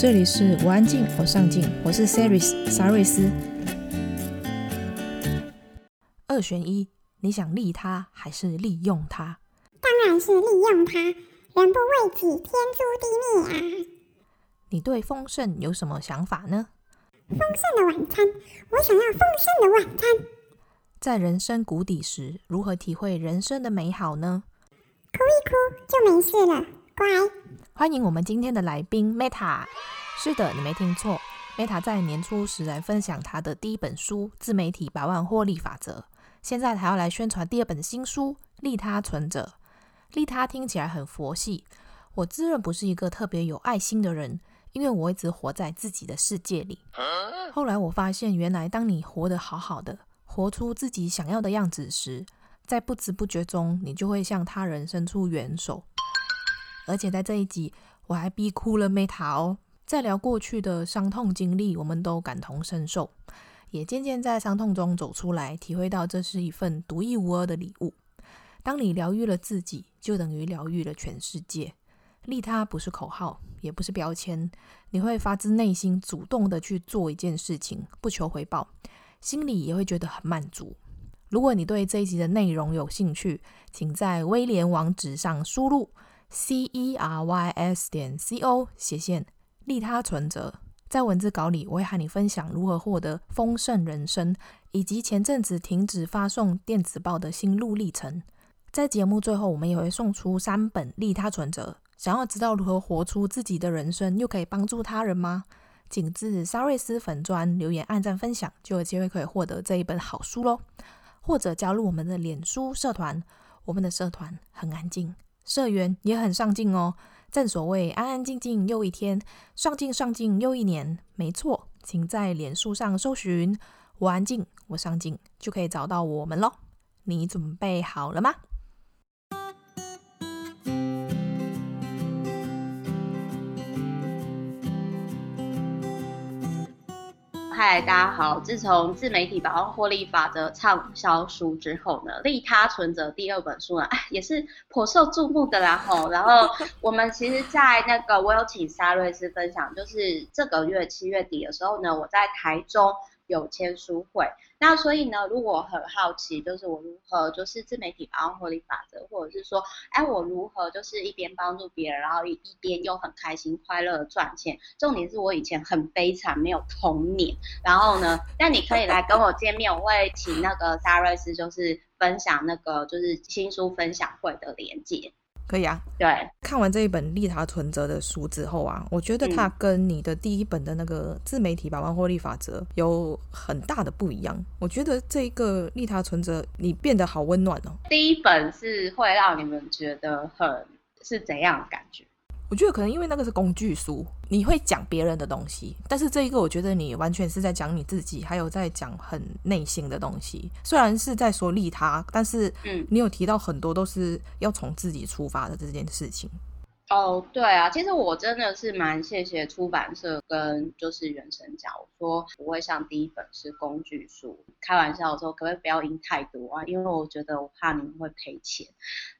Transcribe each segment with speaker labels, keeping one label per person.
Speaker 1: 这里是我安静，我上进，我是 Saris 沙瑞斯。二选一，你想利他还是利用他？
Speaker 2: 当然是利用他，人不为己，天诛地灭啊！
Speaker 1: 你对丰盛有什么想法呢？
Speaker 2: 丰盛的晚餐，我想要丰盛的晚餐。
Speaker 1: 在人生谷底时，如何体会人生的美好呢？
Speaker 2: 哭一哭就没事了，乖。
Speaker 1: 欢迎我们今天的来宾 Meta。是的，你没听错，Meta 在年初时来分享他的第一本书《自媒体百万获利法则》，现在还要来宣传第二本新书《利他存者》。利他听起来很佛系，我自认不是一个特别有爱心的人，因为我一直活在自己的世界里。后来我发现，原来当你活得好好的，活出自己想要的样子时，在不知不觉中，你就会向他人伸出援手。而且在这一集，我还逼哭了 Meta 哦。在聊过去的伤痛经历，我们都感同身受，也渐渐在伤痛中走出来，体会到这是一份独一无二的礼物。当你疗愈了自己，就等于疗愈了全世界。利他不是口号，也不是标签，你会发自内心主动的去做一件事情，不求回报，心里也会觉得很满足。如果你对这一集的内容有兴趣，请在威廉网址上输入。C e r y s 点 c o 斜线利他存折，在文字稿里，我会和你分享如何获得丰盛人生，以及前阵子停止发送电子报的心路历程。在节目最后，我们也会送出三本利他存折。想要知道如何活出自己的人生，又可以帮助他人吗？请至沙瑞斯粉砖留言、按赞、分享，就有机会可以获得这一本好书喽。或者加入我们的脸书社团，我们的社团很安静。社员也很上进哦，正所谓安安静静又一天，上进上进又一年。没错，请在脸书上搜寻“我安静，我上进”，就可以找到我们喽。你准备好了吗？
Speaker 3: 嗨，大家好！自从自媒体百万获利法则畅销书之后呢，利他存折第二本书呢，哎，也是颇受注目的啦吼。然后 我们其实，在那个我有请沙瑞斯分享，就是这个月七月底的时候呢，我在台中。有签书会，那所以呢，如果很好奇，就是我如何就是自媒体百万获利法则，或者是说，哎，我如何就是一边帮助别人，然后一一边又很开心快乐的赚钱。重点是我以前很悲惨，没有童年。然后呢，那你可以来跟我见面，我会请那个沙瑞斯就是分享那个就是新书分享会的连接。
Speaker 1: 可以啊，
Speaker 3: 对，
Speaker 1: 看完这一本利他存折的书之后啊，我觉得它跟你的第一本的那个自媒体百万获利法则有很大的不一样。我觉得这一个利他存折你变得好温暖哦。
Speaker 3: 第一本是会让你们觉得很是怎样的感觉？
Speaker 1: 我觉得可能因为那个是工具书，你会讲别人的东西，但是这一个我觉得你完全是在讲你自己，还有在讲很内心的东西。虽然是在说利他，但是嗯，你有提到很多都是要从自己出发的这件事情。
Speaker 3: 哦，对啊，其实我真的是蛮谢谢出版社跟就是原神讲，我说不会像第一本是工具书，开玩笑说可不可以不要印太多啊？因为我觉得我怕你们会赔钱。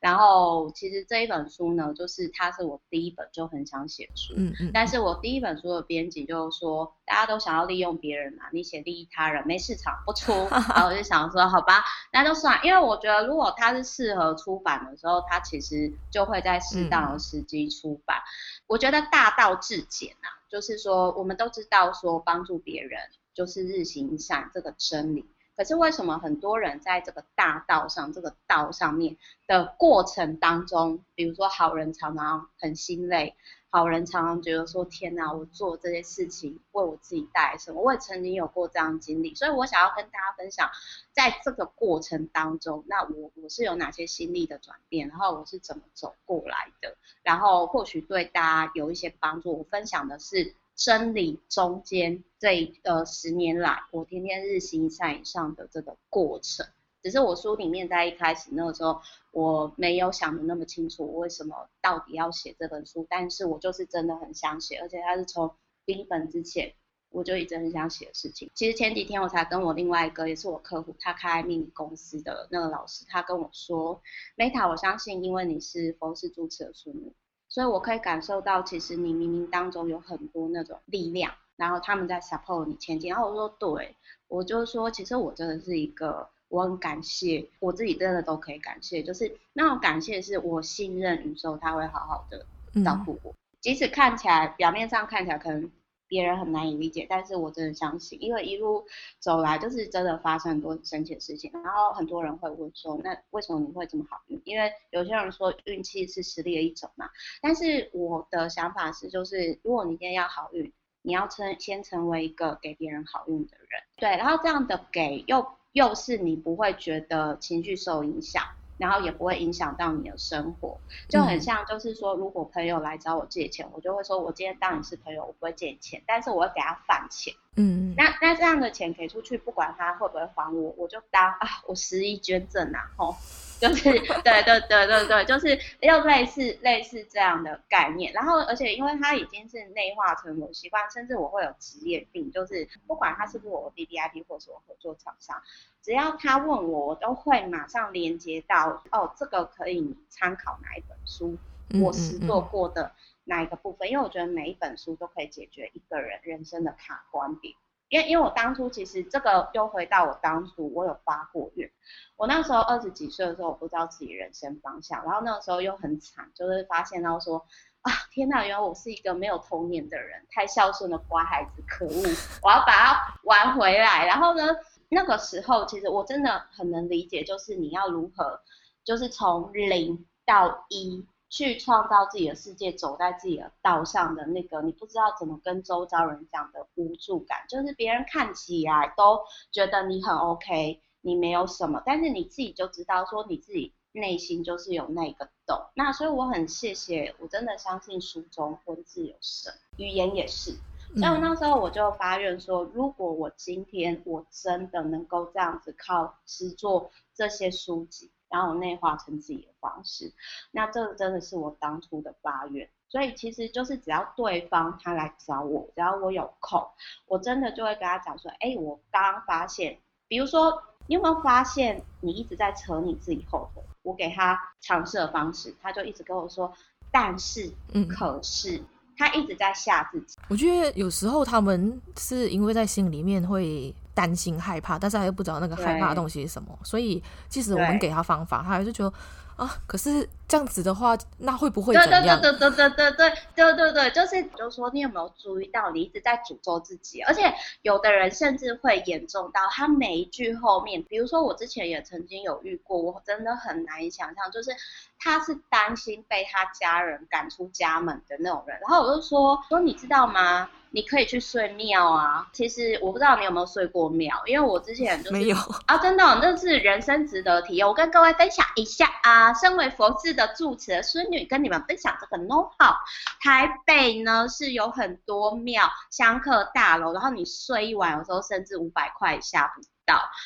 Speaker 3: 然后其实这一本书呢，就是它是我第一本就很想写书，嗯嗯，但是我第一本书的编辑就是说大家都想要利用别人嘛，你写利益他人没市场不出，然后我就想说好吧，那就算，因为我觉得如果它是适合出版的时候，它其实就会在适当的时机。出版，我觉得大道至简啊，就是说我们都知道说帮助别人就是日行善这个真理，可是为什么很多人在这个大道上这个道上面的过程当中，比如说好人常常很心累。好人常常觉得说：“天哪，我做这些事情为我自己带来什么？”我也曾经有过这样的经历，所以我想要跟大家分享，在这个过程当中，那我我是有哪些心力的转变，然后我是怎么走过来的，然后或许对大家有一些帮助。我分享的是真理中间这呃十年来，我天天日行一善以上的这个过程。只是我书里面在一开始那个时候，我没有想的那么清楚，我为什么到底要写这本书，但是我就是真的很想写，而且它是从第一本之前我就一直很想写的事情。其实前几天我才跟我另外一个也是我客户，他开命理公司的那个老师，他跟我说，Meta，我相信因为你是佛氏住持的孙女，所以我可以感受到其实你冥冥当中有很多那种力量，然后他们在 support 你前进。然后我说对，我就说其实我真的是一个。我很感谢，我自己真的都可以感谢，就是那种感谢是我信任宇宙，他会好好的照顾我，嗯、即使看起来表面上看起来可能别人很难以理解，但是我真的相信，因为一路走来就是真的发生很多神奇的事情，然后很多人会问说，那为什么你会这么好运？因为有些人说运气是实力的一种嘛，但是我的想法是，就是如果你今天要好运，你要成先成为一个给别人好运的人，对，然后这样的给又。又是你不会觉得情绪受影响，然后也不会影响到你的生活，就很像就是说，如果朋友来找我借钱，我就会说，我今天当你是朋友，我不会借你钱，但是我会给他饭钱。嗯，那那这样的钱给出去，不管他会不会还我，我就当啊，我十一捐赠啊，吼。就是 对对对对对，就是又类似类似这样的概念，然后而且因为它已经是内化成我习惯，甚至我会有职业病，就是不管他是不是我 BBIP 或是我合作厂商，只要他问我，我都会马上连接到哦，这个可以参考哪一本书，我实做过的哪一个部分，因为我觉得每一本书都可以解决一个人人生的卡关点。因为因为我当初其实这个又回到我当初我有发过愿，我那时候二十几岁的时候我不知道自己人生方向，然后那个时候又很惨，就是发现到说啊天哪，原来我是一个没有童年的人，太孝顺的乖孩子，可恶，我要把它玩回来。然后呢，那个时候其实我真的很能理解，就是你要如何，就是从零到一。去创造自己的世界，走在自己的道上的那个，你不知道怎么跟周遭人讲的无助感，就是别人看起来都觉得你很 OK，你没有什么，但是你自己就知道说你自己内心就是有那个洞。那所以我很谢谢，我真的相信书中文字有神，语言也是。所以我那时候我就发愿说，如果我今天我真的能够这样子靠诗作这些书籍。然后内化成自己的方式，那这个真的是我当初的发愿，所以其实就是只要对方他来找我，只要我有空，我真的就会跟他讲说，哎，我刚刚发现，比如说你有没有发现你一直在扯你自己后腿？我给他尝试的方式，他就一直跟我说，但是，嗯，可是，他一直在吓自己。
Speaker 1: 我觉得有时候他们是因为在心里面会。担心害怕，但是他又不知道那个害怕的东西是什么，所以即使我们给他方法，他还是觉得啊，可是这样子的话，那会不会怎样？
Speaker 3: 对对对对对对对对对对对，就是就是说，你有没有注意到，你一直在诅咒自己？而且有的人甚至会严重到他每一句后面，比如说我之前也曾经有遇过，我真的很难以想象，就是他是担心被他家人赶出家门的那种人，然后我就说说你知道吗？你可以去睡庙啊！其实我不知道你有没有睡过庙，因为我之前就是
Speaker 1: 没有
Speaker 3: 啊，真的，那是人生值得体验。我跟各位分享一下啊，身为佛寺的住持的孙女，跟你们分享这个 know how。台北呢是有很多庙香客大楼，然后你睡一晚，有时候甚至五百块以下不。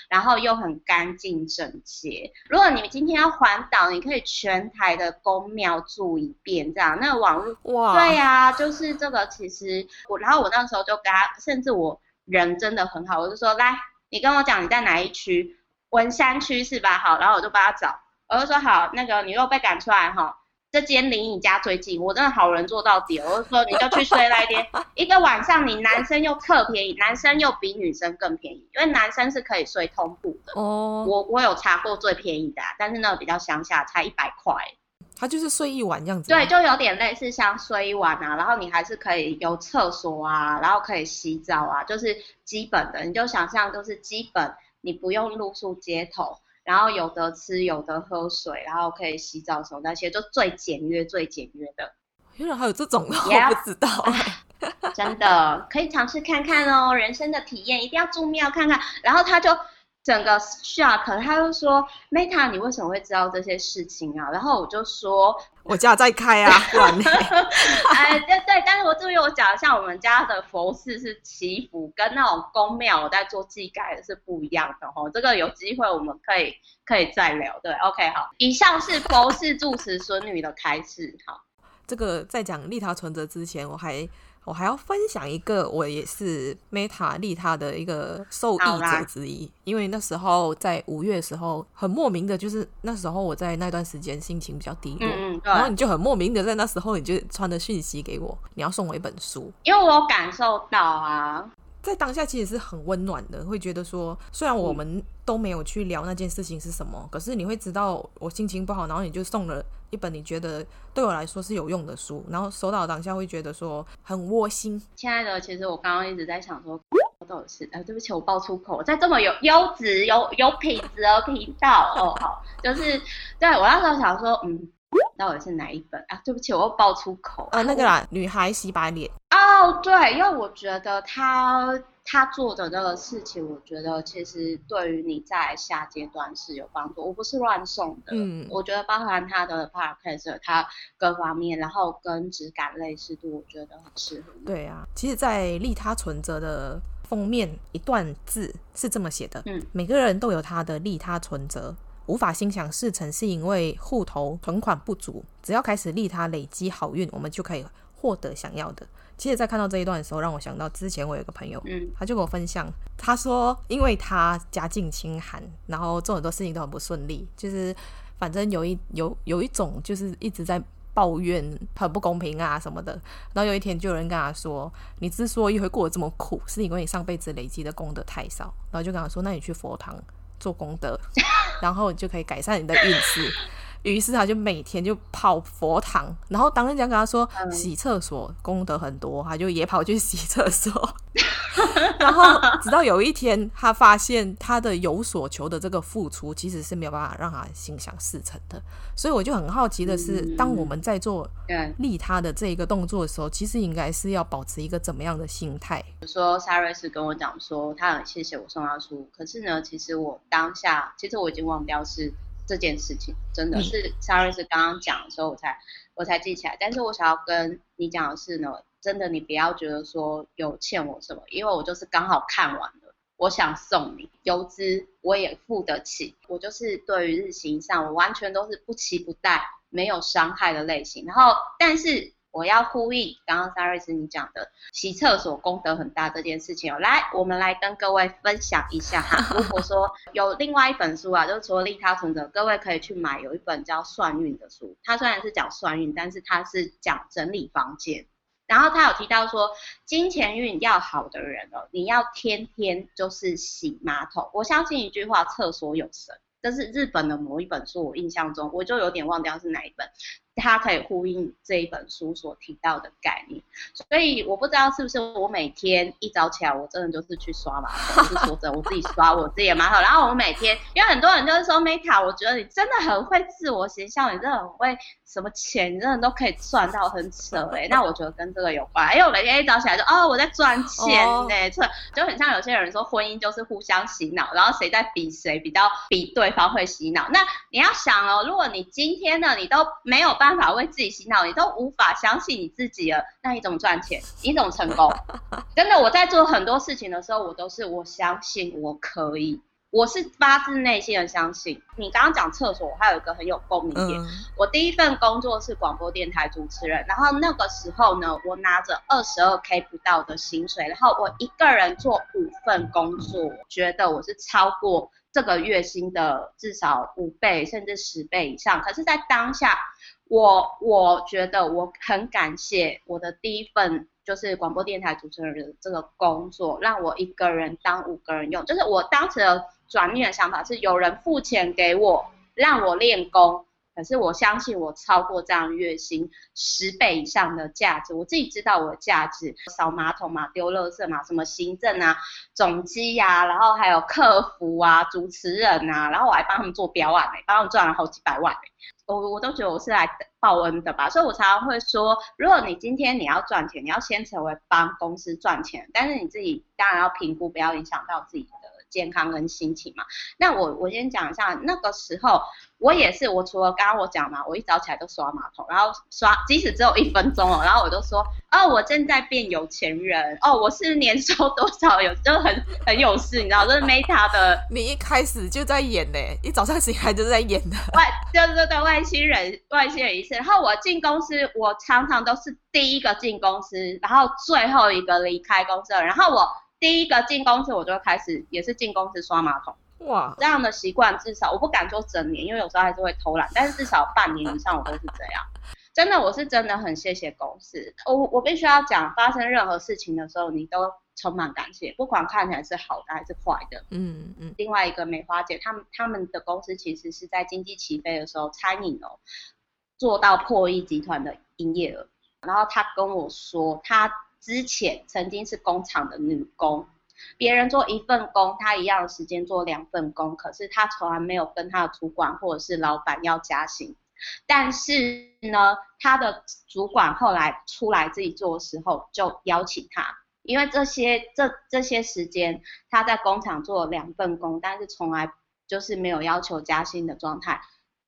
Speaker 3: 然后又很干净整洁。如果你们今天要环岛，你可以全台的宫庙住一遍，这样。那个网络哇，对呀、啊，就是这个。其实我，然后我那时候就跟他，甚至我人真的很好，我就说，来，你跟我讲你在哪一区，文山区是吧？好，然后我就帮他找，我就说好，那个你又被赶出来哈。这间离你家最近，我真的好人做到底。我就说，你就去睡那边，一个晚上你男生又特便宜，男生又比女生更便宜，因为男生是可以睡通铺的。哦，我我有查过最便宜的，但是那个比较乡下，才一百块。
Speaker 1: 他就是睡一晚这样子。
Speaker 3: 对，就有点类似像睡一晚啊，然后你还是可以有厕所啊，然后可以洗澡啊，就是基本的，你就想象就是基本，你不用露宿街头。然后有的吃，有的喝水，然后可以洗澡什么那些，就最简约、最简约的。
Speaker 1: 原来还有这种的，yeah, 我不知道。
Speaker 3: 真的可以尝试看看哦，人生的体验一定要住庙看看。然后他就整个 shock，他就说：“Meta，你为什么会知道这些事情啊？”然后我就说：“
Speaker 1: 我家在开啊，不然呢？
Speaker 3: 哎，对对，但是我注意我讲，像我们家的佛寺是祈福，跟那种宫庙我在做祭改的是不一样的哦。这个有机会我们可以可以再聊。对，OK，好，以上是佛寺住持孙女的开示。好，
Speaker 1: 这个在讲利他存折之前，我还。我还要分享一个，我也是 Meta 利他的一个受益者之一。因为那时候在五月的时候，很莫名的，就是那时候我在那段时间心情比较低落，嗯，然后你就很莫名的在那时候，你就传的讯息给我，你要送我一本书，
Speaker 3: 因为我感受到啊。
Speaker 1: 在当下其实是很温暖的，会觉得说，虽然我们都没有去聊那件事情是什么，可是你会知道我心情不好，然后你就送了一本你觉得对我来说是有用的书，然后收到当下会觉得说很窝心。
Speaker 3: 亲爱的，其实我刚刚一直在想说，我到底是，哎，对不起，我爆粗口，在这么有优质、有有品质的频道哦，好，就是对我那时候想说，嗯。到底是哪一本啊？对不起，我又爆粗口。
Speaker 1: 啊，那个啦，女孩洗白脸。
Speaker 3: 哦，对，因为我觉得他他做的那个事情，我觉得其实对于你在下阶段是有帮助。我不是乱送的，嗯，我觉得包含他的 podcast，他各方面，然后跟质感类似度，我觉得很适合。
Speaker 1: 对啊，其实，在利他存折的封面一段字是这么写的，嗯，每个人都有他的利他存折。无法心想事成，是因为户头存款不足。只要开始利他累积好运，我们就可以获得想要的。其实，在看到这一段的时候，让我想到之前我有一个朋友，嗯，他就跟我分享，他说，因为他家境清寒，然后做很多事情都很不顺利，就是反正有一有有一种就是一直在抱怨很不公平啊什么的。然后有一天就有人跟他说，你之所以会过得这么苦，是因为你上辈子累积的功德太少。然后就跟他说，那你去佛堂。做功德，然后你就可以改善你的运势。于是他就每天就跑佛堂，然后当人家跟他说洗厕所功德很多，他就也跑去洗厕所。然后直到有一天，他发现他的有所求的这个付出，其实是没有办法让他心想事成的。所以我就很好奇的是，当我们在做利他的这一个动作的时候，其实应该是要保持一个怎么样的心态？
Speaker 3: 比如说 Cyrus 跟我讲说，他很谢谢我送他书，可是呢，其实我当下，其实我已经忘掉是。这件事情真的是 Sorry 是刚刚讲的时候我才我才记起来，但是我想要跟你讲的是呢，真的你不要觉得说有欠我什么，因为我就是刚好看完了，我想送你邮资我也付得起，我就是对于日行上我完全都是不期不待，没有伤害的类型，然后但是。我要呼应刚刚 Saris 你讲的洗厕所功德很大这件事情哦，来，我们来跟各位分享一下哈。如果说有另外一本书啊，就是除了利他存折，各位可以去买有一本叫算运的书，它虽然是讲算运，但是它是讲整理房间。然后他有提到说，金钱运要好的人哦，你要天天就是洗马桶。我相信一句话，厕所有神。这是日本的某一本书，我印象中我就有点忘掉是哪一本。它可以呼应这一本书所提到的概念，所以我不知道是不是我每天一早起来，我真的就是去刷马桶，我是说真的，我自己刷我自己的马桶。然后我每天，因为很多人就是说，Meta，我觉得你真的很会自我形象，你真的很会什么钱，你真的都可以赚到很扯哎、欸。那我觉得跟这个有关，因为我每天一早起来就哦我在赚钱呢、欸，这、oh. 就很像有些人说婚姻就是互相洗脑，然后谁在比谁比较比对方会洗脑。那你要想哦，如果你今天呢，你都没有办办法为自己洗脑，你都无法相信你自己了，那你怎么赚钱？你怎么成功？真的，我在做很多事情的时候，我都是我相信我可以，我是发自内心的相信。你刚刚讲厕所，我还有一个很有共鸣点。嗯、我第一份工作是广播电台主持人，然后那个时候呢，我拿着二十二 K 不到的薪水，然后我一个人做五份工作，觉得我是超过这个月薪的至少五倍甚至十倍以上。可是，在当下。我我觉得我很感谢我的第一份就是广播电台主持人的这个工作，让我一个人当五个人用。就是我当时的转念的想法是，有人付钱给我，让我练功。可是我相信我超过这样月薪十倍以上的价值，我自己知道我的价值。扫马桶嘛，丢垃圾嘛，什么行政啊、总机呀、啊，然后还有客服啊、主持人啊，然后我还帮他们做标案哎，帮他们赚了好几百万。我我都觉得我是来报恩的吧，所以我常常会说，如果你今天你要赚钱，你要先成为帮公司赚钱，但是你自己当然要评估，不要影响到自己健康跟心情嘛。那我我先讲一下，那个时候我也是，我除了刚刚我讲嘛，我一早起来都刷马桶，然后刷，即使只有一分钟哦，然后我就说，哦，我正在变有钱人，哦，我是年收多少有，就很很有事，你知道，就是 Meta 的。
Speaker 1: 你一开始就在演呢，一早上醒来就在演的。
Speaker 3: 外，对对对，外星人，外星人仪式。然后我进公司，我常常都是第一个进公司，然后最后一个离开公司。然后我第一个进公司，我就开始也是进公司刷马桶。哇，这样的习惯至少我不敢说整年，因为有时候还是会偷懒，但是至少半年以上我都是这样。真的，我是真的很谢谢公司。我我必须要讲，发生任何事情的时候，你都充满感谢，不管看起来是好的还是坏的。嗯嗯。另外一个梅花姐，他们他们的公司其实是在经济起飞的时候，餐饮哦做到破亿集团的营业额。然后他跟我说，他之前曾经是工厂的女工，别人做一份工，她一样的时间做两份工，可是她从来没有跟她的主管或者是老板要加薪。但是呢，他的主管后来出来自己做的时候，就邀请他，因为这些这这些时间他在工厂做了两份工，但是从来就是没有要求加薪的状态，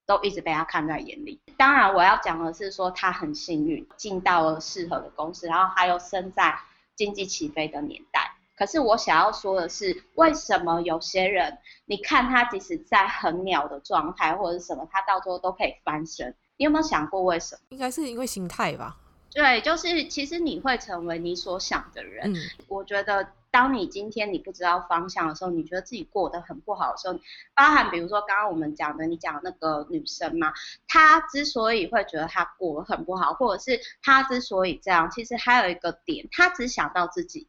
Speaker 3: 都一直被他看在眼里。当然，我要讲的是说他很幸运进到了适合的公司，然后还有生在经济起飞的年代。可是我想要说的是，为什么有些人，你看他即使在很鸟的状态或者是什么，他到最后都可以翻身？你有没有想过为什么？
Speaker 1: 应该是因为心态吧。
Speaker 3: 对，就是其实你会成为你所想的人。嗯，我觉得当你今天你不知道方向的时候，你觉得自己过得很不好的时候，包含比如说刚刚我们讲的，你讲的那个女生嘛，她之所以会觉得她过得很不好，或者是她之所以这样，其实还有一个点，她只想到自己。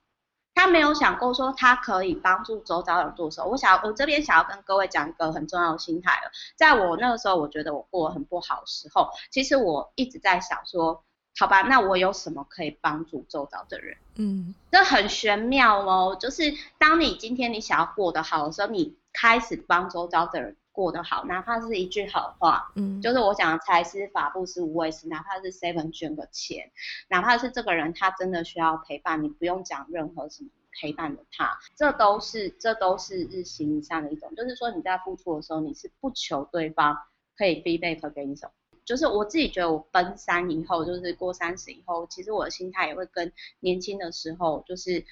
Speaker 3: 他没有想过说他可以帮助周遭人做什么。我想，我这边想要跟各位讲一个很重要的心态了。在我那个时候，我觉得我过得很不好的时候，其实我一直在想说，好吧，那我有什么可以帮助周遭的人？嗯，这很玄妙哦。就是当你今天你想要过得好的时候，你开始帮周遭的人过得好，哪怕是一句好话，嗯，就是我讲的财师法布施无畏施，哪怕是 seven 捐个钱，哪怕是这个人他真的需要陪伴，你不用讲任何什么陪伴的他，这都是这都是日行一善的一种，就是说你在付出的时候，你是不求对方可以 feedback 给你什么，就是我自己觉得我奔三以后，就是过三十以后，其实我的心态也会跟年轻的时候就是。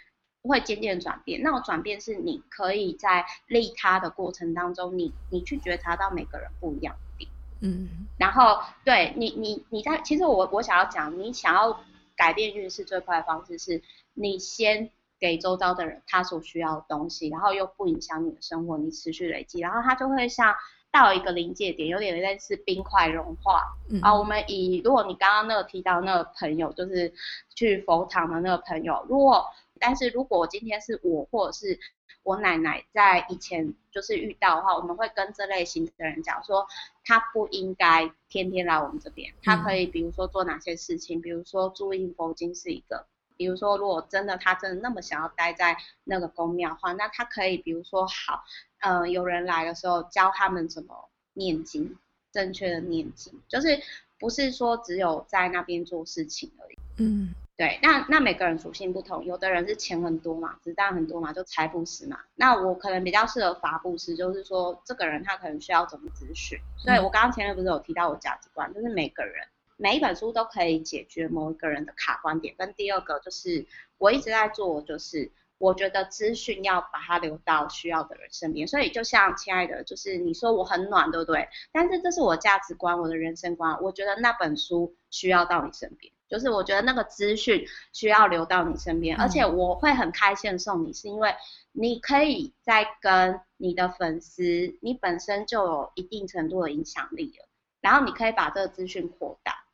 Speaker 3: 会渐渐转变，那种转变是你可以在利他的过程当中，你你去觉察到每个人不一样的点，嗯，然后对你你你在其实我我想要讲，你想要改变运势最快的方式是，你先给周遭的人他所需要的东西，然后又不影响你的生活，你持续累积，然后他就会像到一个临界点，有点类似冰块融化，嗯，啊，我们以如果你刚刚那个提到那个朋友，就是去佛堂的那个朋友，如果但是如果今天是我或者是我奶奶在以前就是遇到的话，我们会跟这类型的人讲说，他不应该天天来我们这边，他可以比如说做哪些事情，比如说注印佛经是一个，比如说如果真的他真的那么想要待在那个宫庙的话，那他可以比如说好，嗯、呃，有人来的时候教他们怎么念经，正确的念经，就是不是说只有在那边做事情而已，嗯。对，那那每个人属性不同，有的人是钱很多嘛，子弹很多嘛，就财布施嘛。那我可能比较适合法布施，就是说这个人他可能需要怎么咨询。所以我刚刚前面不是有提到我价值观，就是每个人每一本书都可以解决某一个人的卡观点。跟第二个就是我一直在做，就是我觉得资讯要把它留到需要的人身边。所以就像亲爱的，就是你说我很暖，对不对？但是这是我价值观，我的人生观，我觉得那本书需要到你身边。就是我觉得那个资讯需要留到你身边，而且我会很开心送你，是因为你可以在跟你的粉丝，你本身就有一定程度的影响力了，然后你可以把这个资讯扩大，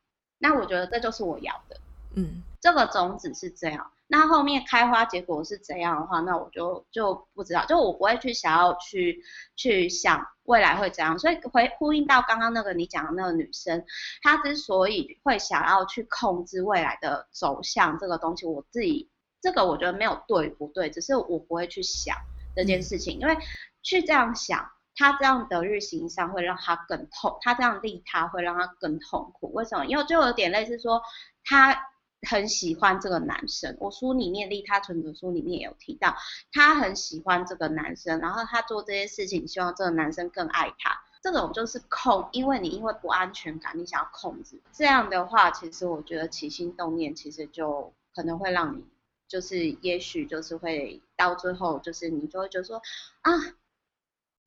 Speaker 3: 那我觉得这就是我要的，嗯，这个种子是这样。那后面开花结果是怎样的话，那我就就不知道，就我不会去想要去去想未来会怎样，所以回呼应到刚刚那个你讲的那个女生，她之所以会想要去控制未来的走向这个东西，我自己这个我觉得没有对不对，只是我不会去想这件事情，嗯、因为去这样想，他这样的日行上会让他更痛，他这样利他会让他更痛苦，为什么？因为就有点类似说他。很喜欢这个男生。我书里面利他存折书里面也有提到，他很喜欢这个男生，然后他做这些事情，希望这个男生更爱他。这种就是控，因为你因为不安全感，你想要控制。这样的话，其实我觉得起心动念，其实就可能会让你，就是也许就是会到最后，就是你就会觉得说啊。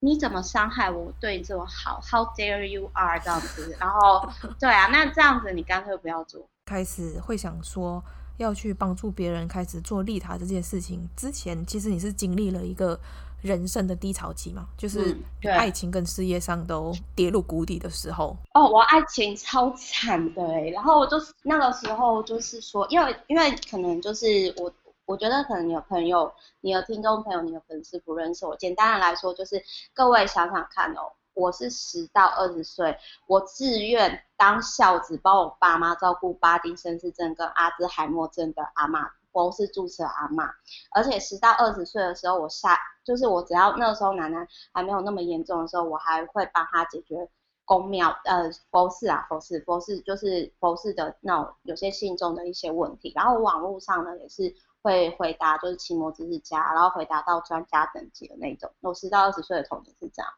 Speaker 3: 你怎么伤害我？对你这么好，How dare you are 这样子，然后 对啊，那这样子你干脆不要做。
Speaker 1: 开始会想说要去帮助别人，开始做利他这件事情之前，其实你是经历了一个人生的低潮期嘛？就是爱情跟事业上都跌入谷底的时候。
Speaker 3: 嗯、哦，我爱情超惨的哎，然后我就是那个时候就是说，因为因为可能就是我。我觉得可能你有朋友，你有听众朋友，你有粉丝不认识我。简单的来说，就是各位想想看哦，我是十到二十岁，我自愿当孝子，帮我爸妈照顾巴丁森氏症跟阿兹海默症的阿嬷，我是住持的阿嬷。而且十到二十岁的时候，我下就是我只要那个时候奶奶还没有那么严重的时候，我还会帮她解决宫庙呃佛事啊佛事佛事就是佛事的那种有些信众的一些问题。然后网络上呢也是。会回答就是奇摩知识家，然后回答到专家等级的那种。我十到二十岁的童年是这样，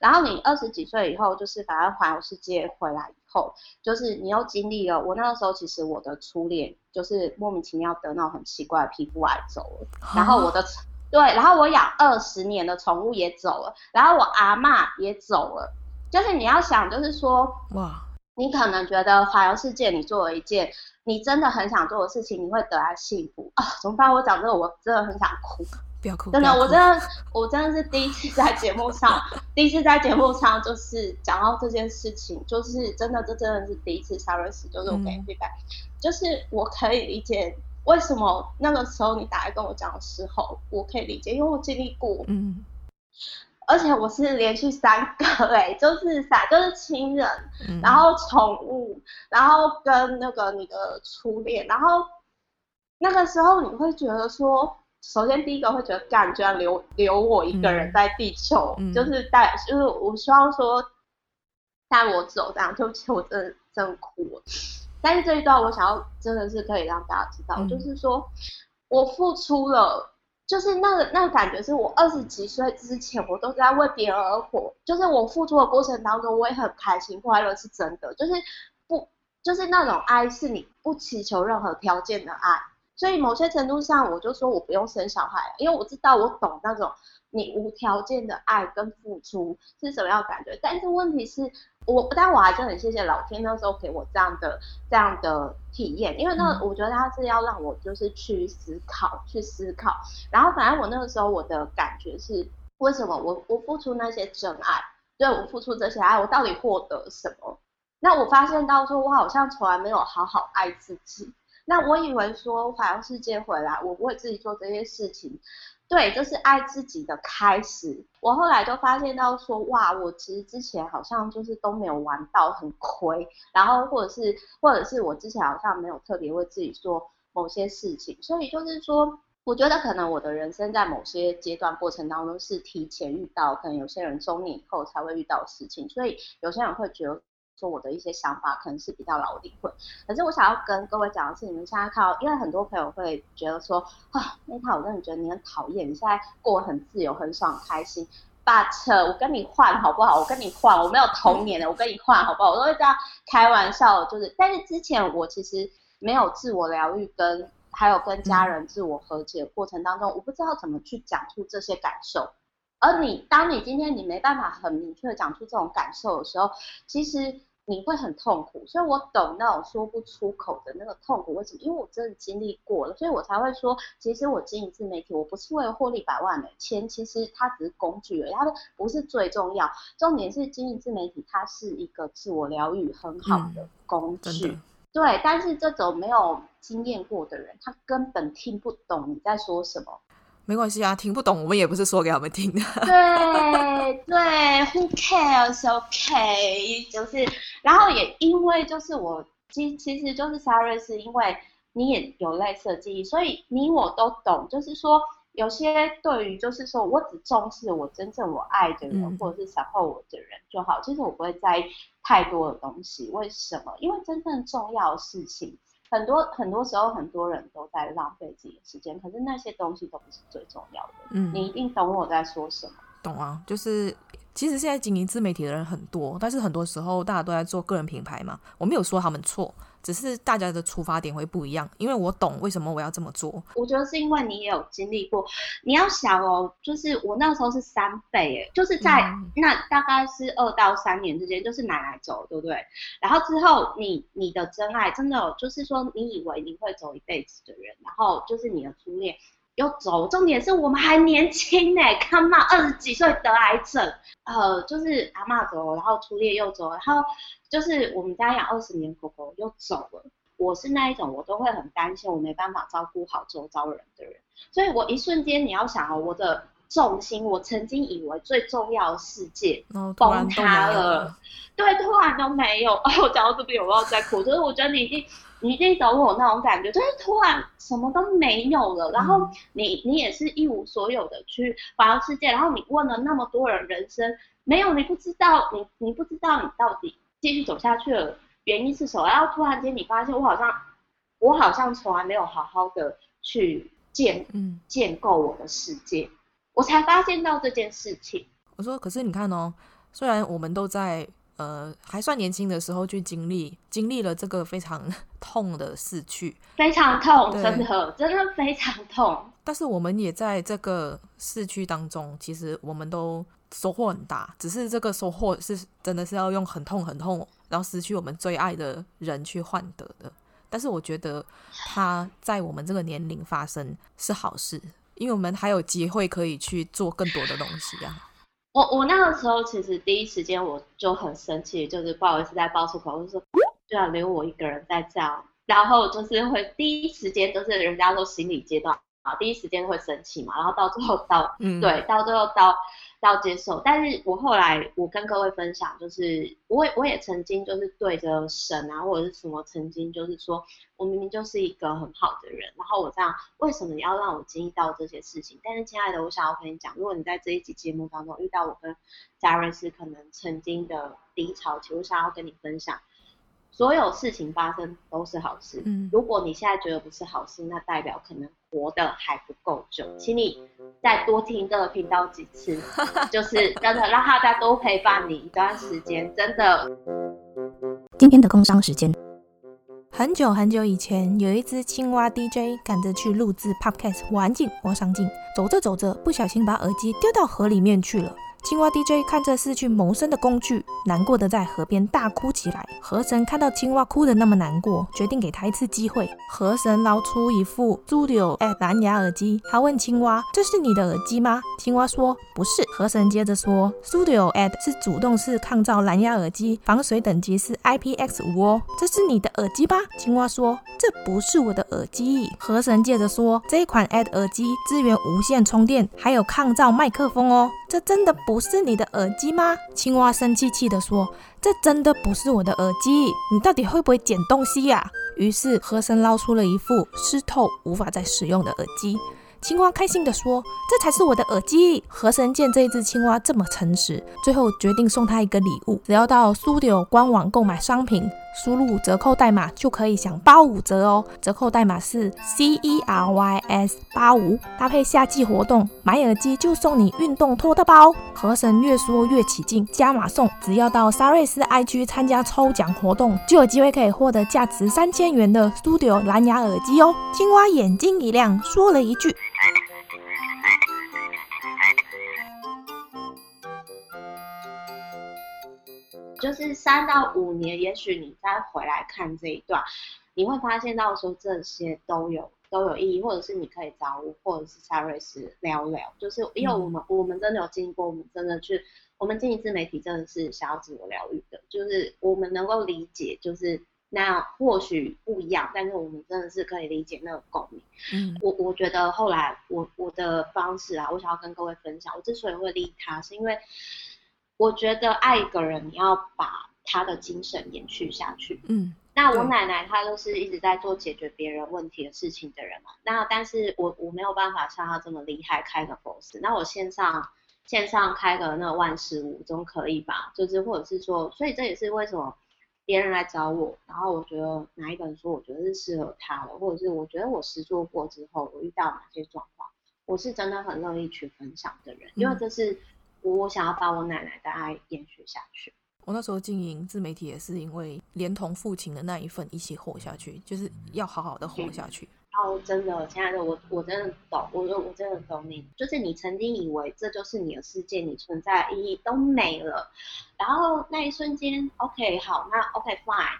Speaker 3: 然后你二十几岁以后，就是反正环游世界回来以后，就是你又经历了。我那个时候其实我的初恋就是莫名其妙得那种很奇怪的皮肤癌走了，然后我的对，然后我养二十年的宠物也走了，然后我阿嬷也走了。就是你要想，就是说哇，你可能觉得环游世界你做了一件。你真的很想做的事情，你会得来幸福啊？怎么办？我讲这个，我真的很想哭。
Speaker 1: 不要哭，
Speaker 3: 真的，我真的，我真的是第一次在节目上，第一次在节目上就是讲到这件事情，就是真的，这真的是第一次。Cyrus 就是我给你 feedback，就是我可以理解为什么那个时候你打来跟我讲的时候，我可以理解，因为我经历过。嗯。而且我是连续三个哎、欸，就是三，就是亲人，嗯、然后宠物，然后跟那个你的初恋，然后那个时候你会觉得说，首先第一个会觉得，干，居然留留我一个人在地球，嗯、就是带，就是我希望说带我走这样，就其实我真的真的哭了。但是这一段我想要真的是可以让大家知道，嗯、就是说我付出了。就是那个那个感觉，是我二十几岁之前，我都在为别人而活。就是我付出的过程当中，我也很开心快乐，是真的。就是不，就是那种爱，是你不祈求任何条件的爱。所以某些程度上，我就说我不用生小孩，因为我知道我懂那种你无条件的爱跟付出是什么样感觉。但是问题是。我，但我还是很谢谢老天那时候给我这样的这样的体验，因为那个我觉得他是要让我就是去思考，去思考。然后反正我那个时候我的感觉是，为什么我我付出那些真爱，对，我付出这些爱，我到底获得什么？那我发现到说，我好像从来没有好好爱自己。那我以为说环游世界回来，我不会自己做这些事情。对，就是爱自己的开始。我后来就发现到说，哇，我其实之前好像就是都没有玩到，很亏。然后或者是，或者是我之前好像没有特别为自己做某些事情。所以就是说，我觉得可能我的人生在某些阶段过程当中是提前遇到，可能有些人中年以后才会遇到事情。所以有些人会觉得。说我的一些想法可能是比较老灵魂，可是我想要跟各位讲的是，你们现在看到，因为很多朋友会觉得说，啊，那套我真的觉得你很讨厌，你现在过得很自由、很爽、很开心。But 我跟你换好不好？我跟你换，我没有童年的，我跟你换好不好？我都会这样开玩笑，就是，但是之前我其实没有自我疗愈，跟还有跟家人自我和解过程当中，我不知道怎么去讲出这些感受。而你，当你今天你没办法很明确的讲出这种感受的时候，其实。你会很痛苦，所以我懂那种说不出口的那个痛苦。为什么？因为我真的经历过了，所以我才会说，其实我经营自媒体，我不是为了获利百万的钱，其实它只是工具而已，它不是最重要。重点是经营自媒体，它是一个自我疗愈很好的工具。嗯、对，但是这种没有经验过的人，他根本听不懂你在说什么。
Speaker 1: 没关系啊，听不懂我们也不是说给他们听的。
Speaker 3: 对对，Who cares？OK，就是，然后也因为就是我其其实就是 Sarah 是因为你也有类似的记忆，所以你我都懂。就是说，有些对于就是说我只重视我真正我爱的人，嗯、或者是守候我的人就好。其实我不会在意太多的东西。为什么？因为真正重要的事情很多很多时候，很多人都在浪费自己的时间，可是那些东西都不是最重要的。嗯，你一定懂我在说什么。
Speaker 1: 懂啊，就是。其实现在经营自媒体的人很多，但是很多时候大家都在做个人品牌嘛。我没有说他们错，只是大家的出发点会不一样。因为我懂为什么我要这么做。
Speaker 3: 我觉得是因为你也有经历过。你要想哦，就是我那时候是三倍，诶，就是在、嗯、那大概是二到三年之间，就是奶奶走，对不对？然后之后你你的真爱真的就是说，你以为你会走一辈子的人，然后就是你的初恋。又走，重点是我们还年轻呢，看嘛，二十几岁得癌症，呃，就是阿嬷走，然后初恋又走，然后就是我们家养二十年狗狗又走了。我是那一种，我都会很担心，我没办法照顾好周遭人的人，所以我一瞬间你要想哦，我的重心，我曾经以为最重要的世界崩塌了，对，突然都没有。哦，我讲到这边，我要再哭，就是我觉得你已经。你一定懂我那种感觉，就是突然什么都没有了，然后你你也是一无所有的去环游世界，然后你问了那么多人人生，没有，你不知道，你你不知道你到底继续走下去的原因是什么，然后突然间你发现我好像我好像从来没有好好的去建嗯建构我的世界，我才发现到这件事情。
Speaker 1: 我说，可是你看哦，虽然我们都在。呃，还算年轻的时候去经历，经历了这个非常 痛的逝去，
Speaker 3: 非常痛，真的，真的非常痛。
Speaker 1: 但是我们也在这个逝去当中，其实我们都收获很大。只是这个收获是真的是要用很痛很痛，然后失去我们最爱的人去换得的。但是我觉得他在我们这个年龄发生是好事，因为我们还有机会可以去做更多的东西啊。
Speaker 3: 我我那个时候其实第一时间我就很生气，就是不好意思在爆粗口，我就说对啊，留我一个人在这样，然后就是会第一时间就是人家说心理阶段啊，第一时间会生气嘛，然后到最后到、嗯、对，到最后到。要接受，但是我后来我跟各位分享，就是我也我也曾经就是对着神啊或者是什么，曾经就是说我明明就是一个很好的人，然后我这样为什么要让我经历到这些事情？但是亲爱的，我想要跟你讲，如果你在这一集节目当中遇到我跟家人是可能曾经的低潮期，我想要跟你分享。所有事情发生都是好事。嗯，如果你现在觉得不是好事，那代表可能活得还不够久，请你再多听这个频道几次，就是真的让大家多陪伴你一段时间，真的。
Speaker 1: 今天的工商时间，很久很久以前，有一只青蛙 DJ 赶着去录制 Podcast，我安静，我上镜，走着走着，不小心把耳机丢到河里面去了。青蛙 DJ 看着失去谋生的工具，难过的在河边大哭起来。河神看到青蛙哭得那么难过，决定给他一次机会。河神捞出一副 Studio AT 蓝牙耳机，他问青蛙：“这是你的耳机吗？”青蛙说：“不是。”河神接着说：“Studio Ad 是主动式抗噪蓝牙耳机，防水等级是 IPX5 哦。这是你的耳机吧？”青蛙说：“这不是我的耳机。”河神接着说：“这一款 AD 耳机支援无线充电，还有抗噪麦克风哦。这真的不。”不是你的耳机吗？青蛙生气气地说：“这真的不是我的耳机，你到底会不会捡东西呀？”于是和声捞出了一副湿透、无法再使用的耳机。青蛙开心地说：“这才是我的耳机。”河神见这一只青蛙这么诚实，最后决定送他一个礼物。只要到 Studio 官网购买商品，输入折扣代码就可以享八五折哦。折扣代码是 C E R Y S 八五，搭配夏季活动，买耳机就送你运动托特包。河神越说越起劲，加码送，只要到沙瑞斯 IG 参加抽奖活动，就有机会可以获得价值三千元的 Studio 蓝牙耳机哦。青蛙眼睛一亮，说了一句。
Speaker 3: 就是三到五年，也许你再回来看这一段，你会发现到说这些都有都有意义，或者是你可以找我或者是夏瑞斯聊聊，就是因为我们、嗯、我们真的有经过，我们真的去我们经营自媒体真的是想要自我疗愈的，就是我们能够理解，就是那或许不一样，但是我们真的是可以理解那个共鸣。嗯，我我觉得后来我我的方式啊，我想要跟各位分享，我之所以会利他，是因为。我觉得爱一个人，你要把他的精神延续下去。嗯，那我奶奶她都是一直在做解决别人问题的事情的人嘛。那但是我我没有办法像她这么厉害开个公司。那我线上线上开个那个万事屋总可以吧？就是或者是说，所以这也是为什么别人来找我，然后我觉得哪一本书我觉得是适合他的，或者是我觉得我实做过之后，我遇到哪些状况，我是真的很乐意去分享的人，因为这是我想要把我奶奶的爱延续下去。
Speaker 1: 我那时候经营自媒体也是因为连同父亲的那一份一起活下去，就是要好好的活下去。
Speaker 3: 哦，真的，亲爱的，我我真的懂，我我我真的懂你。就是你曾经以为这就是你的世界，你存在的意义都没了，然后那一瞬间，OK，好，那 OK fine，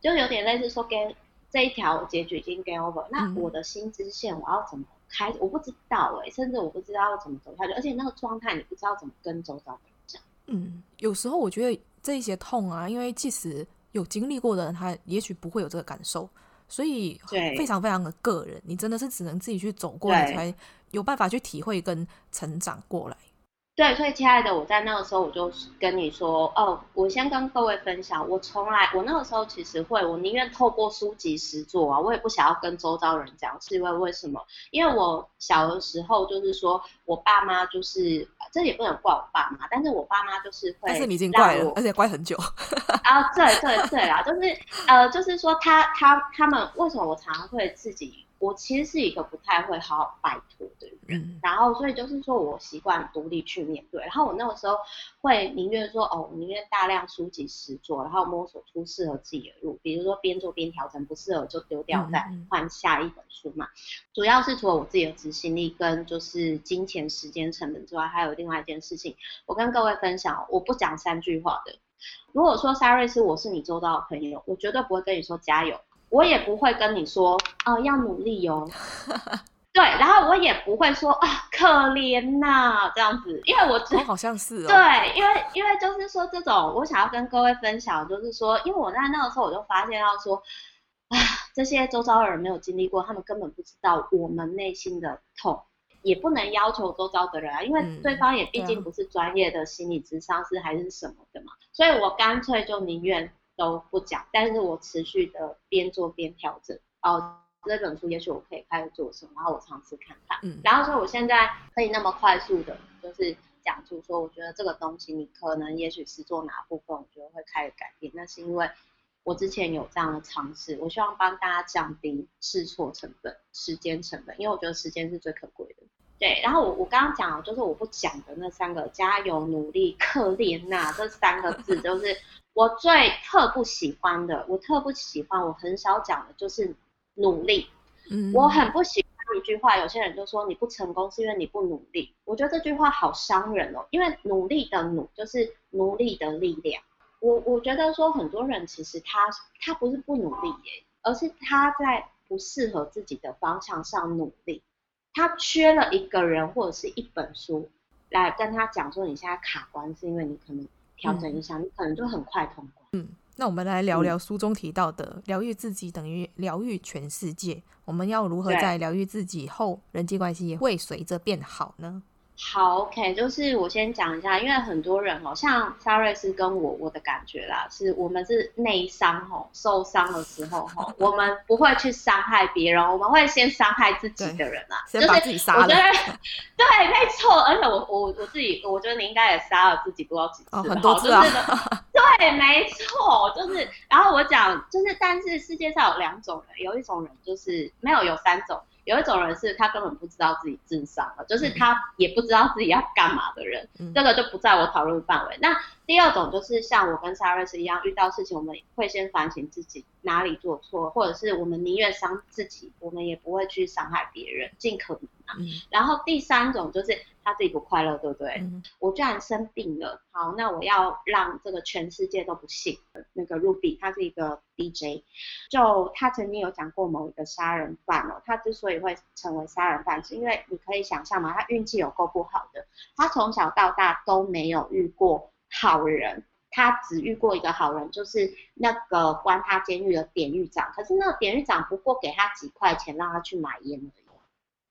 Speaker 3: 就有点类似说跟这一条结局已经 game over，那我的新支线我要怎么开？我不知道哎、欸，甚至我不知道要怎么走下去，而且那个状态你不知道怎么跟周遭的人讲。
Speaker 1: 嗯，有时候我觉得这一些痛啊，因为即使有经历过的人，他也许不会有这个感受。所以非常非常的个人，你真的是只能自己去走过，你才有办法去体会跟成长过来。
Speaker 3: 对，所以亲爱的，我在那个时候我就跟你说，哦，我先跟各位分享，我从来我那个时候其实会，我宁愿透过书籍实作啊，我也不想要跟周遭人讲，是因为为什么？因为我小的时候就是说我爸妈就是，这也不能怪我爸妈，但是我爸妈就是会，
Speaker 1: 但是你已经怪了，而且怪很久。
Speaker 3: 啊，对对对啦，就是呃，就是说他他他们为什么我常常会自己。我其实是一个不太会好好拜托的人，嗯，然后所以就是说我习惯独立去面对，然后我那个时候会宁愿说哦，宁愿大量书籍实做，然后摸索出适合自己的路，比如说边做边调整，不适合就丢掉，再换下一本书嘛。主要是除了我自己的执行力跟就是金钱时间成本之外，还有另外一件事情，我跟各位分享，我不讲三句话的。如果说 Saris 是我是你周到的朋友，我绝对不会跟你说加油。我也不会跟你说 哦，要努力哦，对，然后我也不会说啊，可怜呐、啊、这样子，因为我觉得、
Speaker 1: 哦、好像是哦，
Speaker 3: 对，因为因为就是说这种，我想要跟各位分享，就是说，因为我在那个时候我就发现到说，啊，这些周遭的人没有经历过，他们根本不知道我们内心的痛，也不能要求周遭的人啊，因为对方也毕竟不是专业的心理咨商师还是什么的嘛，所以我干脆就宁愿。都不讲，但是我持续的边做边调整。哦，这本书也许我可以开始做什么，然后我尝试看看。嗯，然后说我现在可以那么快速的，就是讲出说，我觉得这个东西你可能也许是做哪部分，我觉得会开始改变。那是因为我之前有这样的尝试，我希望帮大家降低试错成本、时间成本，因为我觉得时间是最可贵的。对，然后我我刚刚讲就是我不讲的那三个加油、努力、可怜呐，这三个字就是。我最特不喜欢的，我特不喜欢，我很少讲的就是努力。嗯，我很不喜欢一句话，有些人就说你不成功是因为你不努力。我觉得这句话好伤人哦，因为努力的努就是努力的力量。我我觉得说很多人其实他他不是不努力耶，而是他在不适合自己的方向上努力，他缺了一个人或者是一本书来跟他讲说你现在卡关是因为你可能。调整一下，你可能就很快通关。
Speaker 1: 嗯，那我们来聊聊书中提到的，疗愈自己等于疗愈全世界。我们要如何在疗愈自己后，人际关系也会随着变好呢？
Speaker 3: 好，OK，就是我先讲一下，因为很多人哦，像沙瑞斯跟我，我的感觉啦，是我们是内伤吼，受伤的时候吼，我们不会去伤害别人，我们会先伤害自己的人啊，
Speaker 1: 先把自己杀了。
Speaker 3: 就是、我觉得对，没错，而且我我我自己，我觉得你应该也杀了自己不知道几次，
Speaker 1: 哦，很多次啊。
Speaker 3: 对，没错，就是，然后我讲，就是，但是世界上有两种人，有一种人就是没有，有三种。有一种人是他根本不知道自己智商了，就是他也不知道自己要干嘛的人，嗯、这个就不在我讨论范围。那第二种就是像我跟 s a r a s 一样，遇到事情我们会先反省自己哪里做错，或者是我们宁愿伤自己，我们也不会去伤害别人，尽可能啊。嗯、然后第三种就是。他自己不快乐，对不对？嗯、我居然生病了，好，那我要让这个全世界都不信。那个 Ruby，他是一个 DJ，就他曾经有讲过某一个杀人犯哦，他之所以会成为杀人犯，是因为你可以想象嘛，他运气有够不好的，他从小到大都没有遇过好人，他只遇过一个好人，就是那个关他监狱的典狱长，可是那个典狱长不过给他几块钱让他去买烟而已。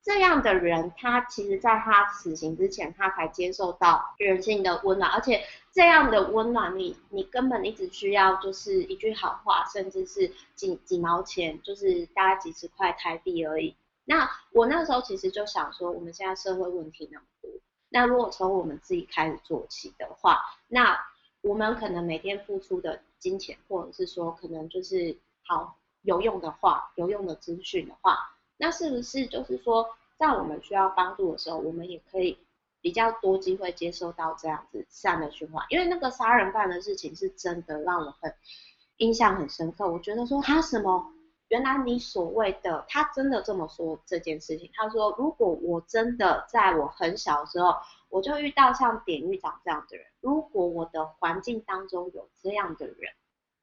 Speaker 3: 这样的人，他其实在他死刑之前，他才接受到人性的温暖，而且这样的温暖你，你根本你只需要就是一句好话，甚至是几几毛钱，就是大概几十块台币而已。那我那时候其实就想说，我们现在社会问题那么多，那如果从我们自己开始做起的话，那我们可能每天付出的金钱，或者是说可能就是好有用的话、有用的资讯的话，那是不是就是说，在我们需要帮助的时候，我们也可以比较多机会接受到这样子善的循环？因为那个杀人犯的事情是真的让我很印象很深刻。我觉得说他什么，原来你所谓的他真的这么说这件事情。他说，如果我真的在我很小的时候，我就遇到像典狱长这样的人，如果我的环境当中有这样的人，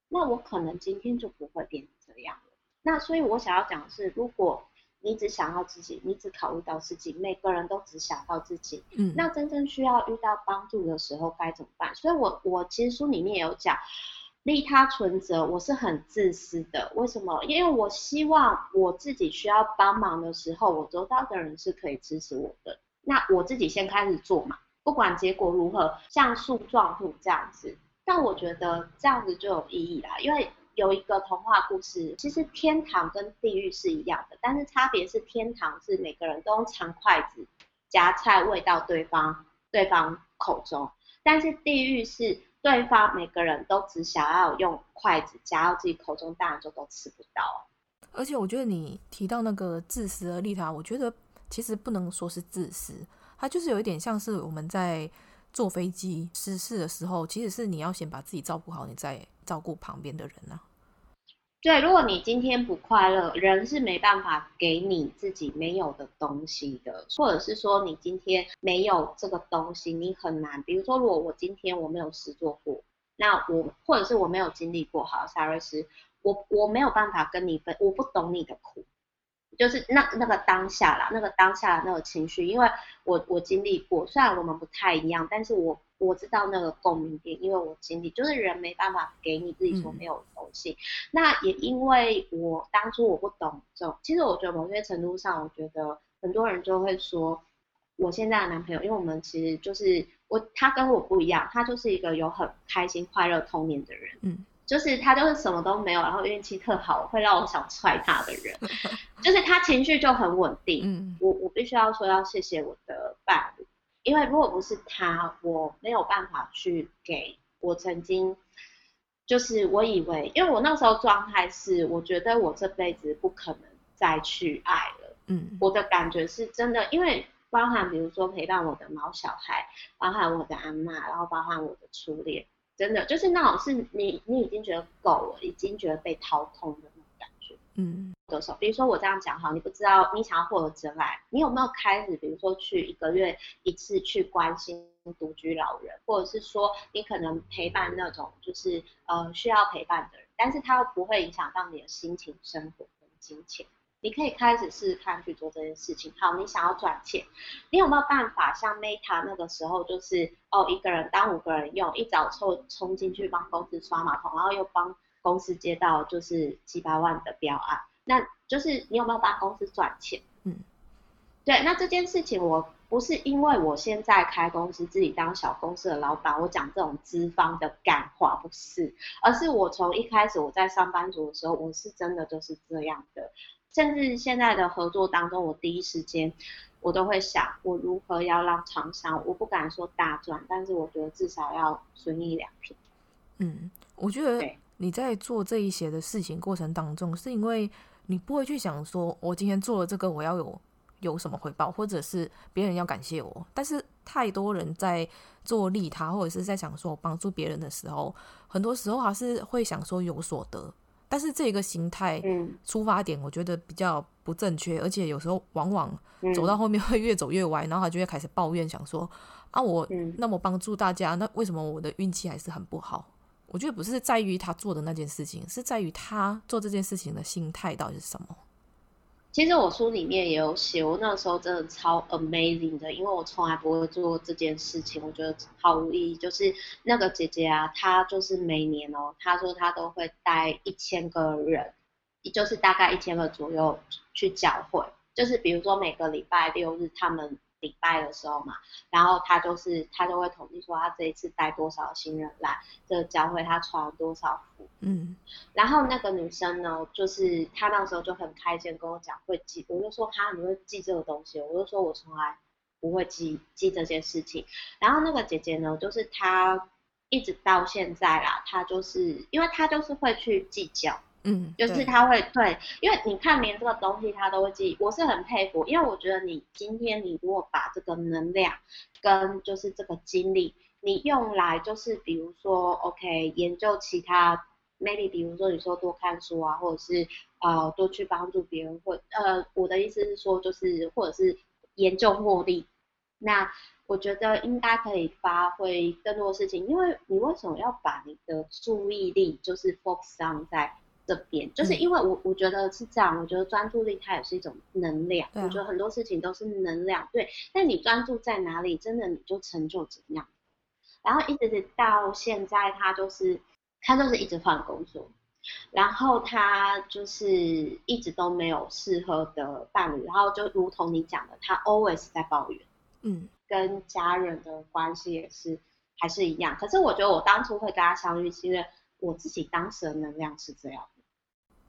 Speaker 3: 那我可能今天就不会变成这样了。那所以我想要讲的是，如果你只想要自己，你只考虑到自己，每个人都只想到自己，嗯，那真正需要遇到帮助的时候该怎么办？所以我我其实书里面也有讲，利他存折，我是很自私的。为什么？因为我希望我自己需要帮忙的时候，我周遭的人是可以支持我的。那我自己先开始做嘛，不管结果如何，像树状图这样子，但我觉得这样子就有意义啦。因为有一个童话故事，其实天堂跟地狱是一样的，但是差别是天堂是每个人都用长筷子夹菜喂到对方对方口中，但是地狱是对方每个人都只想要用筷子夹到自己口中，当然就都吃不到。
Speaker 1: 而且我觉得你提到那个自私的利他，我觉得。其实不能说是自私，它就是有一点像是我们在坐飞机失事的时候，其实是你要先把自己照顾好，你再照顾旁边的人、啊。
Speaker 3: 对，如果你今天不快乐，人是没办法给你自己没有的东西的，或者是说你今天没有这个东西，你很难。比如说，如果我今天我没有实作过，那我或者是我没有经历过，好，萨瑞斯，我我没有办法跟你分，我不懂你的苦。就是那那个当下啦，那个当下的那个情绪，因为我我经历过，虽然我们不太一样，但是我我知道那个共鸣点，因为我经历，就是人没办法给你自己所没有的东西。嗯、那也因为我当初我不懂这种，其实我觉得某些程度上，我觉得很多人就会说，我现在的男朋友，因为我们其实就是我他跟我不一样，他就是一个有很开心快乐童年的人，嗯。就是他就是什么都没有，然后运气特好，会让我想踹他的人，就是他情绪就很稳定。嗯，我我必须要说要谢谢我的伴侣，因为如果不是他，我没有办法去给我曾经，就是我以为，因为我那时候状态是，我觉得我这辈子不可能再去爱了。嗯，我的感觉是真的，因为包含比如说陪伴我的毛小孩，包含我的阿嬷，然后包含我的初恋。真的就是那种是你，你已经觉得够了，已经觉得被掏空的那种感觉。嗯，歌手，比如说我这样讲哈，你不知道你想要获得真爱，你有没有开始，比如说去一个月一次去关心独居老人，或者是说你可能陪伴那种就是呃需要陪伴的人，但是他又不会影响到你的心情、生活跟金钱。你可以开始试试看去做这件事情。好，你想要赚钱，你有没有办法像 Meta 那个时候，就是哦一个人当五个人用，一早冲冲进去帮公司刷马桶，然后又帮公司接到就是七八万的标案，那就是你有没有帮公司赚钱？嗯，对，那这件事情我不是因为我现在开公司自己当小公司的老板，我讲这种资方的干话不是，而是我从一开始我在上班族的时候，我是真的就是这样的。甚至现在的合作当中，我第一时间我都会想，我如何要让厂商，我不敢说大赚，但是我觉得至少要损益两平。
Speaker 1: 嗯，我觉得你在做这一些的事情过程当中，是因为你不会去想说，我今天做了这个，我要有有什么回报，或者是别人要感谢我。但是太多人在做利他，或者是在想说帮助别人的时候，很多时候还是会想说有所得。但是这个心态出发点，我觉得比较不正确，而且有时候往往走到后面会越走越歪，然后他就会开始抱怨，想说啊，我那么帮助大家，那为什么我的运气还是很不好？我觉得不是在于他做的那件事情，是在于他做这件事情的心态到底是什么。
Speaker 3: 其实我书里面也有写，我那时候真的超 amazing 的，因为我从来不会做这件事情，我觉得毫无意义。就是那个姐姐啊，她就是每年哦，她说她都会带一千个人，就是大概一千个左右去教会，就是比如说每个礼拜六日他们。礼拜的时候嘛，然后他就是他就会统计说他这一次带多少新人来这个教会，他穿了多少服。嗯，然后那个女生呢，就是她那时候就很开心跟我讲会记，我就说哈，你会记这个东西？我就说我从来不会记记这件事情。然后那个姐姐呢，就是她一直到现在啦，她就是因为她就是会去计较，
Speaker 1: 嗯，
Speaker 3: 就是他会对，因为你看连这个东西他都会记，我是很佩服，因为我觉得你今天你如果把这个能量跟就是这个精力，你用来就是比如说 OK 研究其他，maybe 比如说你说多看书啊，或者是呃多去帮助别人，或呃我的意思是说就是或者是研究获利，那。我觉得应该可以发挥更多事情，因为你为什么要把你的注意力就是 focus 在这边？就是因为我我觉得是这样，我觉得专注力它也是一种能量，我觉得很多事情都是能量，对。但你专注在哪里，真的你就成就怎样。然后一直到现在，他就是他就是一直换工作，然后他就是一直都没有适合的伴侣，然后就如同你讲的，他 always 在抱怨，嗯。跟家人的关系也是还是一样，可是我觉得我当初会跟他相遇，是因为我自己当时的能量是这样的，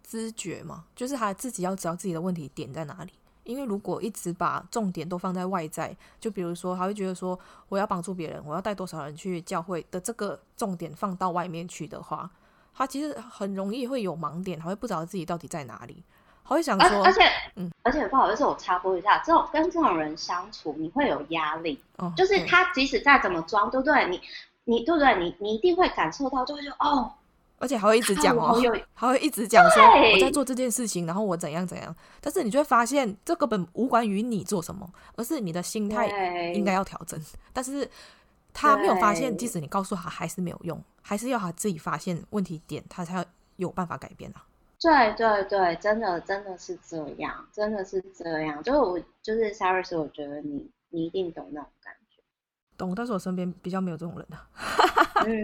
Speaker 1: 知觉嘛，就是他自己要知道自己的问题点在哪里。因为如果一直把重点都放在外在，就比如说他会觉得说我要帮助别人，我要带多少人去教会的这个重点放到外面去的话，他其实很容易会有盲点，他会不知道自己到底在哪里。他会想说，
Speaker 3: 而且，嗯，而且不好意思，我插播一下，这种跟这种人相处，你会有压力，哦，就是他即使再怎么装，对不对？你，你对不对？你，你一定会感受到，就会说，哦，
Speaker 1: 而且还会一直讲哦，还会一直讲说我在做这件事情，然后我怎样怎样，但是你就会发现，这根本无关于你做什么，而是你的心态应该要调整。但是他没有发现，即使你告诉他，还是没有用，还是要他自己发现问题点，他才有办法改变啊。
Speaker 3: 对对对，真的真的是这样，真的是这样。就是我就是 Cyrus，我觉得你你一定懂那种感觉。
Speaker 1: 懂，但是我身边比较没有这种人啊。
Speaker 3: 嗯，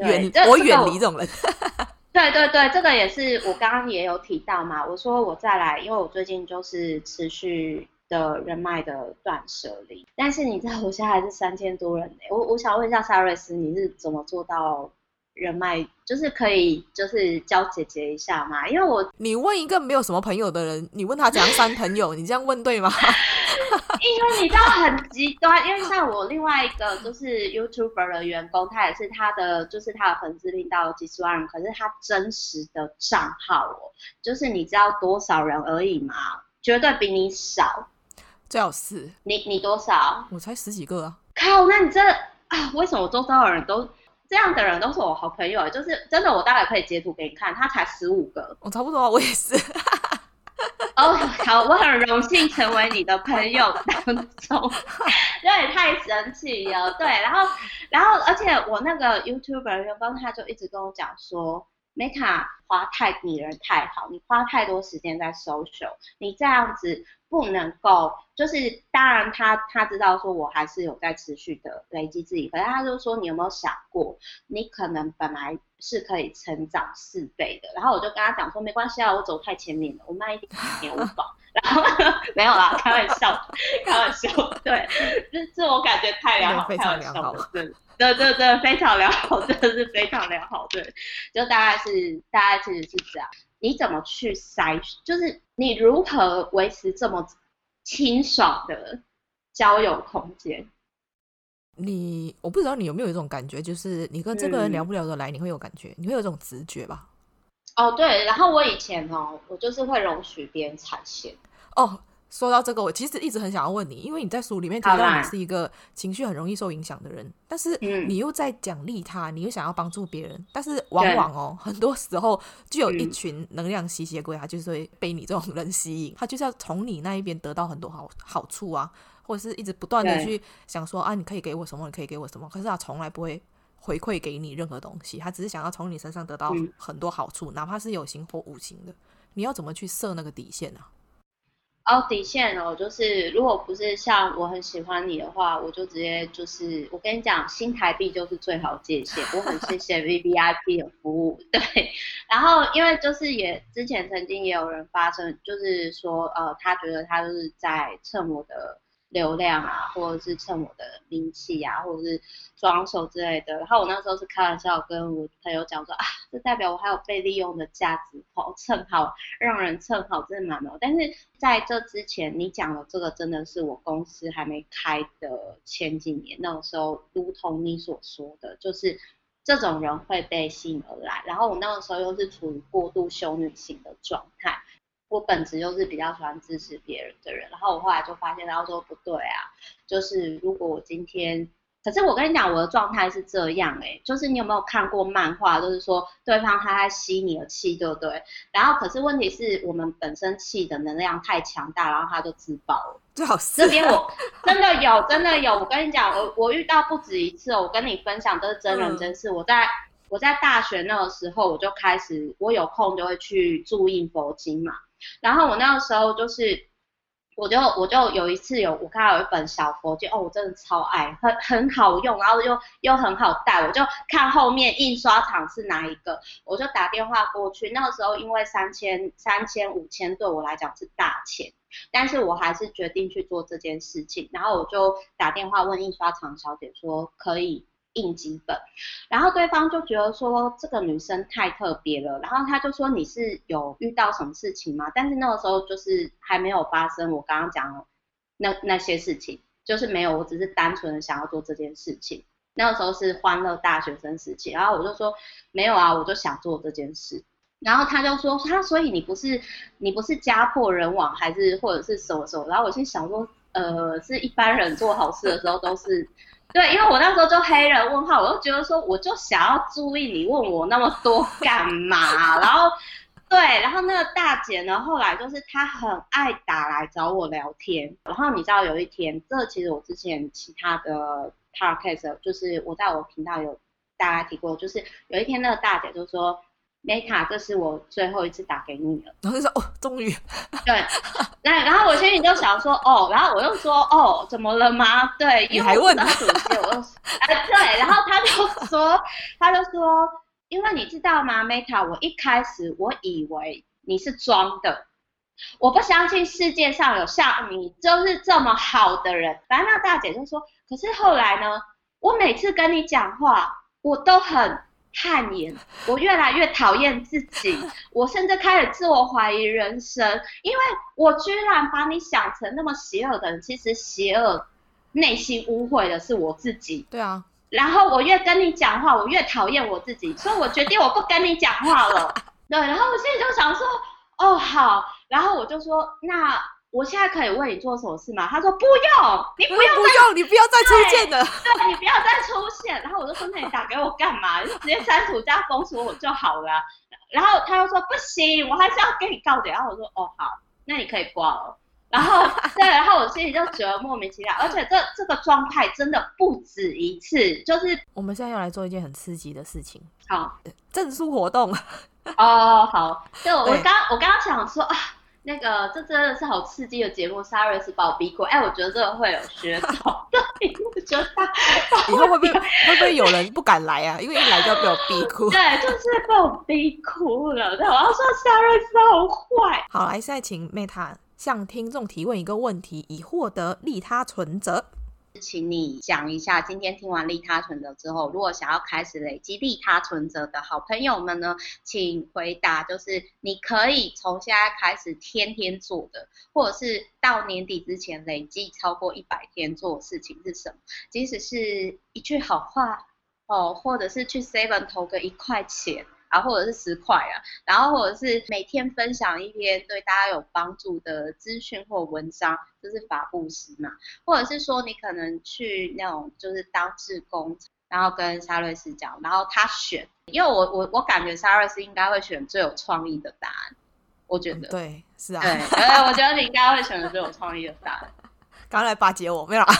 Speaker 1: 远我远离这种人。
Speaker 3: 对对对，这个也是我刚刚也有提到嘛。我说我再来，因为我最近就是持续的人脉的断舍离。但是你知道我现在还是三千多人欸。我我想问一下 Saris，你是怎么做到？人脉就是可以，就是教姐姐一下嘛，因为我
Speaker 1: 你问一个没有什么朋友的人，你问他怎样删朋友，你这样问对吗？
Speaker 3: 因为你知道很极端，因为像我另外一个就是 YouTuber 的员工，他也是他的就是他的粉丝令到几十万人，可是他真实的账号哦，就是你知道多少人而已嘛，绝对比你少，
Speaker 1: 最好是
Speaker 3: 你你多少？
Speaker 1: 我才十几个啊！
Speaker 3: 靠，那你这啊，为什么我周遭的人都？这样的人都是我好朋友，就是真的，我大概可以截图给你看，他才十五个，
Speaker 1: 我差不多，我也是。
Speaker 3: 哦，好，我很荣幸成为你的朋友当中，这也太神奇了，对，然后，然后，而且我那个 YouTuber 员工他就一直跟我讲说。Meta 花太你人太好，你花太多时间在 social，你这样子不能够，就是当然他他知道说我还是有在持续的累积自己，可是他就说你有没有想过，你可能本来是可以成长四倍的，然后我就跟他讲说没关系啊，我走太前面了，我慢一点给我保，没有啦，开玩笑，开玩笑，对，这这我感觉太良好，开玩笑了，对。对对对，非常良好，真的是非常良好。对，就大概是大概其实是这样。你怎么去筛？就是你如何维持这么清爽的交友空间？
Speaker 1: 你我不知道你有没有一种感觉，就是你跟这个人聊不聊得来，嗯、你会有感觉，你会有这种直觉吧？
Speaker 3: 哦，对。然后我以前哦，我就是会容许别人踩线。
Speaker 1: 哦。说到这个，我其实一直很想要问你，因为你在书里面提到你是一个情绪很容易受影响的人，但是你又在奖励他，你又想要帮助别人，但是往往哦，很多时候就有一群能量吸血鬼，他就是会被你这种人吸引，他就是要从你那一边得到很多好好处啊，或者是一直不断的去想说啊，你可以给我什么，你可以给我什么，可是他从来不会回馈给你任何东西，他只是想要从你身上得到很多好处，哪怕是有形或无形的，你要怎么去设那个底线呢？
Speaker 3: 哦，底线哦，就是如果不是像我很喜欢你的话，我就直接就是我跟你讲，新台币就是最好界限。我很谢谢 VVIP 的服务，对。然后因为就是也之前曾经也有人发生，就是说呃，他觉得他就是在蹭我的流量啊，或者是蹭我的名气啊，或者是装修之类的。然后我那时候是开玩笑跟我朋友讲说啊，这代表我还有被利用的价值，好蹭好，让人蹭好，真的蛮好。但是在这之前，你讲的这个真的是我公司还没开的前几年，那个时候，如同你所说的，就是这种人会被吸引而来。然后我那个时候又是处于过度修女型的状态。我本质就是比较喜欢支持别人的人，然后我后来就发现，然后说不对啊，就是如果我今天，可是我跟你讲，我的状态是这样哎、欸，就是你有没有看过漫画，就是说对方他在吸你的气，对不对？然后可是问题是我们本身气的能量太强大，然后他就自爆了。
Speaker 1: 最好是
Speaker 3: 这边我真的有，真的有，我跟你讲，我我遇到不止一次，我跟你分享都是真人真事。嗯、我在我在大学那个时候，我就开始，我有空就会去注印佛经嘛。然后我那个时候就是，我就我就有一次有我看到有一本小佛经，哦，我真的超爱，很很好用，然后又又很好带，我就看后面印刷厂是哪一个，我就打电话过去。那个时候因为三千三千五千对我来讲是大钱，但是我还是决定去做这件事情。然后我就打电话问印刷厂小姐说可以。应急本，然后对方就觉得说这个女生太特别了，然后他就说你是有遇到什么事情吗？但是那个时候就是还没有发生我刚刚讲的那那些事情，就是没有，我只是单纯的想要做这件事情。那个时候是欢乐大学生时期，然后我就说没有啊，我就想做这件事。然后他就说他所以你不是你不是家破人亡还是或者是什么什么？然后我心想说呃是一般人做好事的时候都是。对，因为我那时候就黑人问号，我就觉得说，我就想要注意你问我那么多 干嘛？然后，对，然后那个大姐呢，后来就是她很爱打来找我聊天。然后你知道有一天，这其实我之前其他的 podcast 就是我在我频道有大家提过，就是有一天那个大姐就说。Meta，这是我最后一次打给你了。
Speaker 1: 然后就说哦，终于。
Speaker 3: 对，那然后我心里就想说哦，然后我又说哦，怎么了吗？对，
Speaker 1: 你还问他？
Speaker 3: 我又哎对，然后他就说，他就说，因为你知道吗，Meta，我一开始我以为你是装的，我不相信世界上有像你就是这么好的人。反正那大姐就说，可是后来呢，我每次跟你讲话，我都很。汗颜，我越来越讨厌自己，我甚至开始自我怀疑人生，因为我居然把你想成那么邪恶的人，其实邪恶内心污秽的是我自己。
Speaker 1: 对啊，
Speaker 3: 然后我越跟你讲话，我越讨厌我自己，所以我决定我不跟你讲话了。对，然后我现在就想说，哦好，然后我就说那。我现在可以为你做什么事吗？他说不用，你不用，
Speaker 1: 不用，你不要再出现了。
Speaker 3: 对，对，你不要再出现。然后我就说，那你打给我干嘛？就直接删除加封锁我就好了。然后他又说不行，我还是要跟你告解。然后我说哦好，那你可以挂了。然后对，然后我心里就觉得莫名其妙，而且这这个状态真的不止一次，就是
Speaker 1: 我们现在要来做一件很刺激的事情。
Speaker 3: 好，
Speaker 1: 证书活动。
Speaker 3: 哦好，就我刚我刚刚想说啊。那个，这真的是好刺激的节目，Cyrus 把我逼哭。哎，我觉得这个会有噱头。对，我觉得他
Speaker 1: 以后会不会会不会有人不敢来啊？因为一来就要被我逼哭。
Speaker 3: 对，就是被我逼哭了。对，我要说 s a r a s 好坏。
Speaker 1: 好，来，现在请 Meta 向听众提问一个问题，以获得利他存折。
Speaker 3: 请你讲一下，今天听完利他存折之后，如果想要开始累积利他存折的好朋友们呢，请回答，就是你可以从现在开始天天做的，或者是到年底之前累计超过一百天做的事情是什么？即使是一句好话哦，或者是去 Seven 投个一块钱。啊，或者是十块啊，然后或者是每天分享一篇对大家有帮助的资讯或文章，就是法布施嘛。或者是说你可能去那种就是当志工，然后跟沙瑞斯讲，然后他选，因为我我我感觉沙瑞斯应该会选最有创意的答案，我觉得。
Speaker 1: 嗯、对，是啊。
Speaker 3: 对，呃，我觉得你应该会选的最有创意的答案。
Speaker 1: 刚刚来巴结我，没有啊？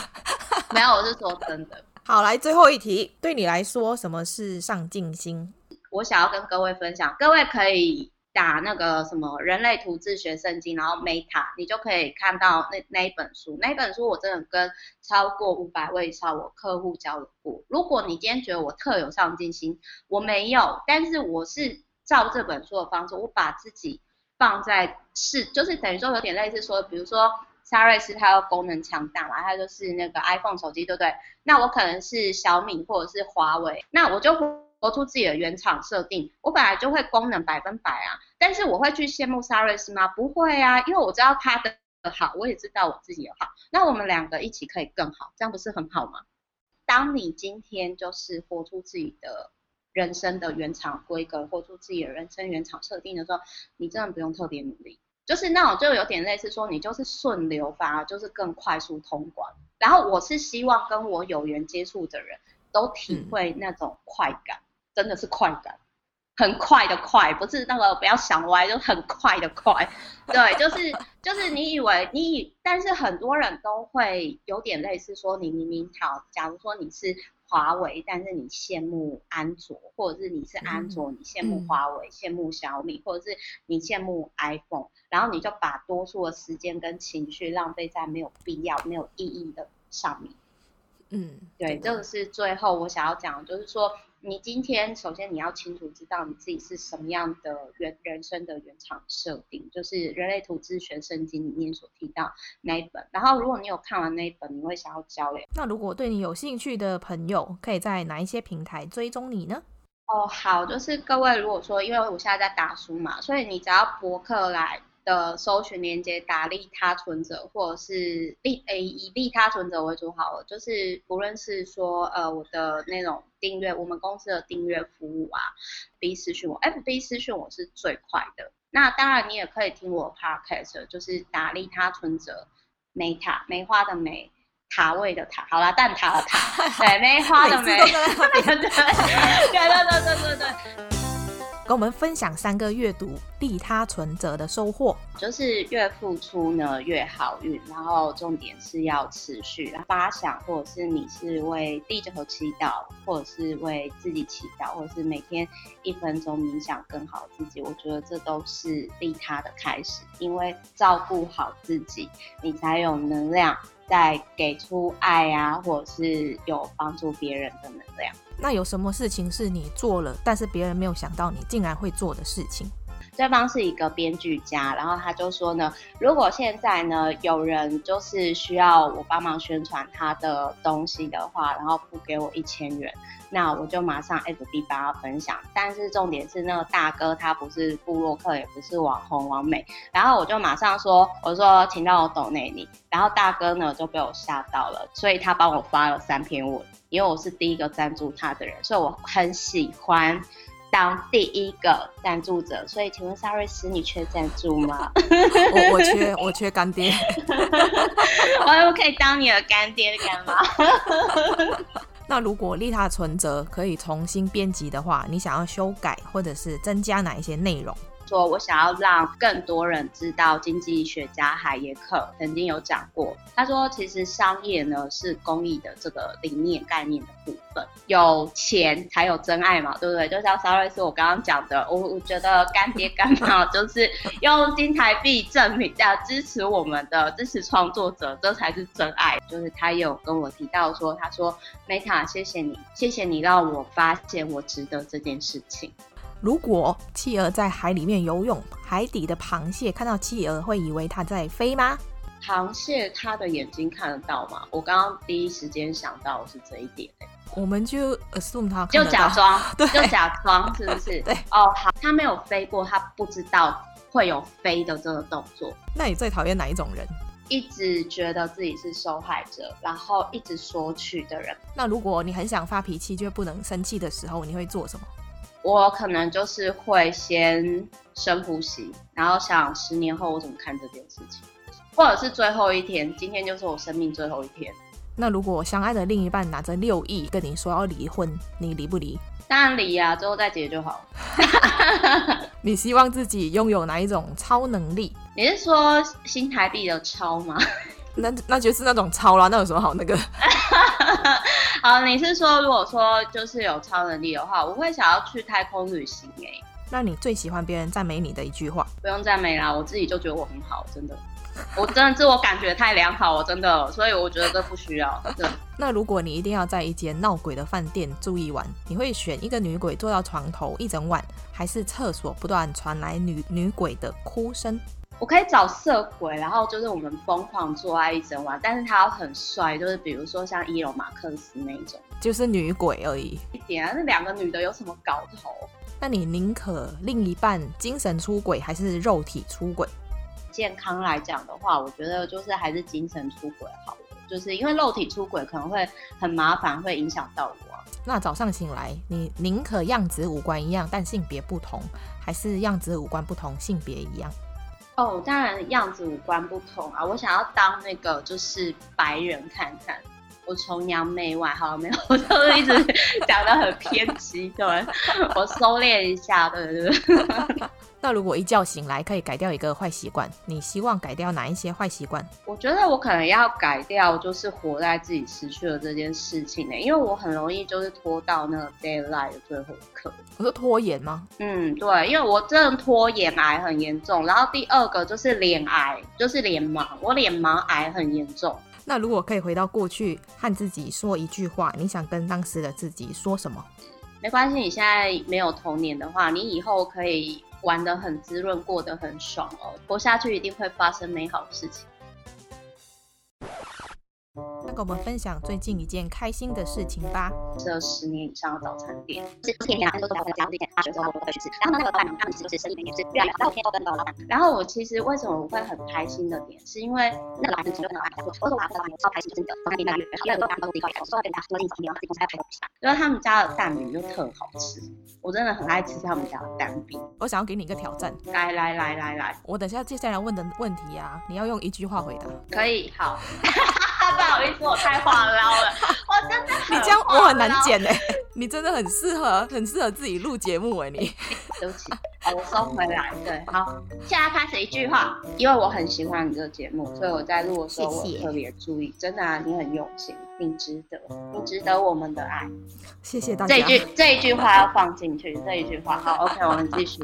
Speaker 3: 没有，我是说真的。
Speaker 1: 好，来最后一题，对你来说，什么是上进心？
Speaker 3: 我想要跟各位分享，各位可以打那个什么人类图自学圣经，然后 Meta，你就可以看到那那一本书。那一本书我真的跟超过五百位以上我客户交流过。如果你今天觉得我特有上进心，我没有，但是我是照这本书的方式，我把自己放在是，就是等于说有点类似说，比如说沙瑞斯它的功能强大嘛，它就是那个 iPhone 手机，对不对？那我可能是小米或者是华为，那我就活出自己的原厂设定，我本来就会功能百分百啊，但是我会去羡慕沙瑞斯吗？不会啊，因为我知道他的好，我也知道我自己的好，那我们两个一起可以更好，这样不是很好吗？当你今天就是活出自己的人生的原厂规格，活出自己的人生原厂设定的时候，你真的不用特别努力，就是那种就有点类似说你就是顺流，反而就是更快速通关。然后我是希望跟我有缘接触的人都体会那种快感，嗯、真的是快感。很快的快，不是那个不要想歪，就很快的快，对，就是就是你以为你以，但是很多人都会有点类似说，你明明好，假如说你是华为，但是你羡慕安卓，或者是你是安卓，你羡慕华为，羡慕小米，或者是你羡慕 iPhone，然后你就把多数的时间跟情绪浪费在没有必要、没有意义的上面。嗯，对，这个是最后我想要讲的，就是说。你今天首先你要清楚知道你自己是什么样的原人生的原厂设定，就是《人类图自学圣经》里面所提到那一本。然后如果你有看完那一本，你会想要交流。
Speaker 1: 那如果对你有兴趣的朋友，可以在哪一些平台追踪你呢？
Speaker 3: 哦，好，就是各位如果说，因为我现在在打书嘛，所以你只要博客来。的搜寻连接打利他存折，或者是利诶以利他存折为主好了，就是不论是说呃我的那种订阅，我们公司的订阅服务啊，B 私讯我，FB 私讯我是最快的。那当然你也可以听我 Podcast，就是打利他存折，梅塔梅花的梅，塔位的塔，好啦，蛋塔的塔，对，梅花的梅，对对对对对对对。
Speaker 1: 跟我们分享三个阅读利他存折的收获，
Speaker 3: 就是越付出呢越好运，然后重点是要持续发想，或者是你是为地球祈祷，或者是为自己祈祷，或者是每天一分钟冥想更好自己，我觉得这都是利他的开始，因为照顾好自己，你才有能量在给出爱啊，或者是有帮助别人的能量。
Speaker 1: 那有什么事情是你做了，但是别人没有想到你竟然会做的事情？
Speaker 3: 对方是一个编剧家，然后他就说呢，如果现在呢有人就是需要我帮忙宣传他的东西的话，然后付给我一千元，那我就马上 FB 帮他分享。但是重点是那个大哥他不是部落客，也不是网红王美，然后我就马上说，我说请让我抖内你，然后大哥呢就被我吓到了，所以他帮我发了三篇文，因为我是第一个赞助他的人，所以我很喜欢。当第一个赞助者，所以请问萨瑞斯，你缺赞助吗？
Speaker 1: 我我缺我缺干爹，
Speaker 3: 我我可以当你的干爹干嘛？
Speaker 1: 那如果利他存折可以重新编辑的话，你想要修改或者是增加哪一些内容？
Speaker 3: 说我想要让更多人知道，经济学家海耶克曾经有讲过，他说其实商业呢是公益的这个理念概念的部分，有钱才有真爱嘛，对不对？就像沙瑞斯我刚刚讲的，我我觉得干爹干妈 就是用金台币证明要支持我们的支持创作者，这才是真爱。就是他有跟我提到说，他说 Meta 谢谢你，谢谢你让我发现我值得这件事情。
Speaker 1: 如果企鹅在海里面游泳，海底的螃蟹看到企鹅会以为它在飞吗？
Speaker 3: 螃蟹它的眼睛看得到吗？我刚刚第一时间想到的是这一点。
Speaker 1: 我们就 assume 它
Speaker 3: 就假装，对，就假装是不是？
Speaker 1: 对。
Speaker 3: 哦，好，它没有飞过，它不知道会有飞的这个动作。
Speaker 1: 那你最讨厌哪一种人？
Speaker 3: 一直觉得自己是受害者，然后一直索取的人。
Speaker 1: 那如果你很想发脾气却不能生气的时候，你会做什么？
Speaker 3: 我可能就是会先深呼吸，然后想十年后我怎么看这件事情，或者是最后一天，今天就是我生命最后一天。
Speaker 1: 那如果相爱的另一半拿着六亿跟你说要离婚，你离不离？
Speaker 3: 当然离呀，最后再结就好。
Speaker 1: 你希望自己拥有哪一种超能力？
Speaker 3: 你是说新台币的超吗？
Speaker 1: 那那就是那种超啦，那有什么好那个？
Speaker 3: 好，你是说如果说就是有超能力的话，我会想要去太空旅行诶。
Speaker 1: 那你最喜欢别人赞美你的一句话？
Speaker 3: 不用赞美啦，我自己就觉得我很好，真的，我真的自我感觉太良好，我真的，所以我觉得这不需要。对。
Speaker 1: 那如果你一定要在一间闹鬼的饭店住一晚，你会选一个女鬼坐到床头一整晚，还是厕所不断传来女女鬼的哭声？
Speaker 3: 我可以找色鬼，然后就是我们疯狂做爱一整晚，但是他要很帅，就是比如说像伊隆马克斯那种，
Speaker 1: 就是女鬼而已。
Speaker 3: 一点啊，那两个女的有什么搞头？
Speaker 1: 那你宁可另一半精神出轨还是肉体出轨？
Speaker 3: 健康来讲的话，我觉得就是还是精神出轨好了，就是因为肉体出轨可能会很麻烦，会影响到我。
Speaker 1: 那早上醒来，你宁可样子五官一样，但性别不同，还是样子五官不同，性别一样？
Speaker 3: 哦，当然样子五官不同啊！我想要当那个就是白人看看，我崇洋媚外，好了没有？我就是一直讲的很偏激，对，我收敛一下，对对对。
Speaker 1: 那如果一觉醒来可以改掉一个坏习惯，你希望改掉哪一些坏习惯？
Speaker 3: 我觉得我可能要改掉，就是活在自己失去了这件事情呢，因为我很容易就是拖到那个 deadline 的最后一刻。
Speaker 1: 我说拖延吗？
Speaker 3: 嗯，对，因为我真的拖延癌很严重。然后第二个就是脸癌，就是脸盲，我脸盲癌很严重。
Speaker 1: 那如果可以回到过去和自己说一句话，你想跟当时的自己说什么？
Speaker 3: 没关系，你现在没有童年的话，你以后可以。玩得很滋润，过得很爽哦！活下去一定会发生美好的事情。
Speaker 1: 那跟我们分享最近一件开心的事情吧。
Speaker 3: 这十年以上的早餐店，是天天啊，都都在家，自己大学之后我都会去吃。然后那个老板，他们其实是生意也是越来越好，然后天天都跟那个老板。然后我其实为什么我会很开心的点，是因为那个老板其实跟老板讲说，我说我老板超开心，就是早餐店越来越好，因为老板都自己搞，我说要跟大家说，自己早餐店自己公。因为他们家的蛋饼就特好吃，我真的很爱吃他们家的蛋饼。
Speaker 1: 我想要给你一个挑战，
Speaker 3: 来来来来来，
Speaker 1: 我等下接下来问的问题啊，你要用一句话回答。
Speaker 3: 可以，好。不好意思，我太话唠了，我真的很。
Speaker 1: 你这样我很难剪哎，你真的很适合，很适合自己录节目哎，你。
Speaker 3: 对不起，好，我收回来。对，好，现在开始一句话，因为我很喜欢你这个节目，所以我在录的时候我特别注意。真的啊，你很用心，你值得，你值得我们的爱。
Speaker 1: 谢谢大家。
Speaker 3: 这一句这一句话要放进去，这一句话。好，OK，我们继续。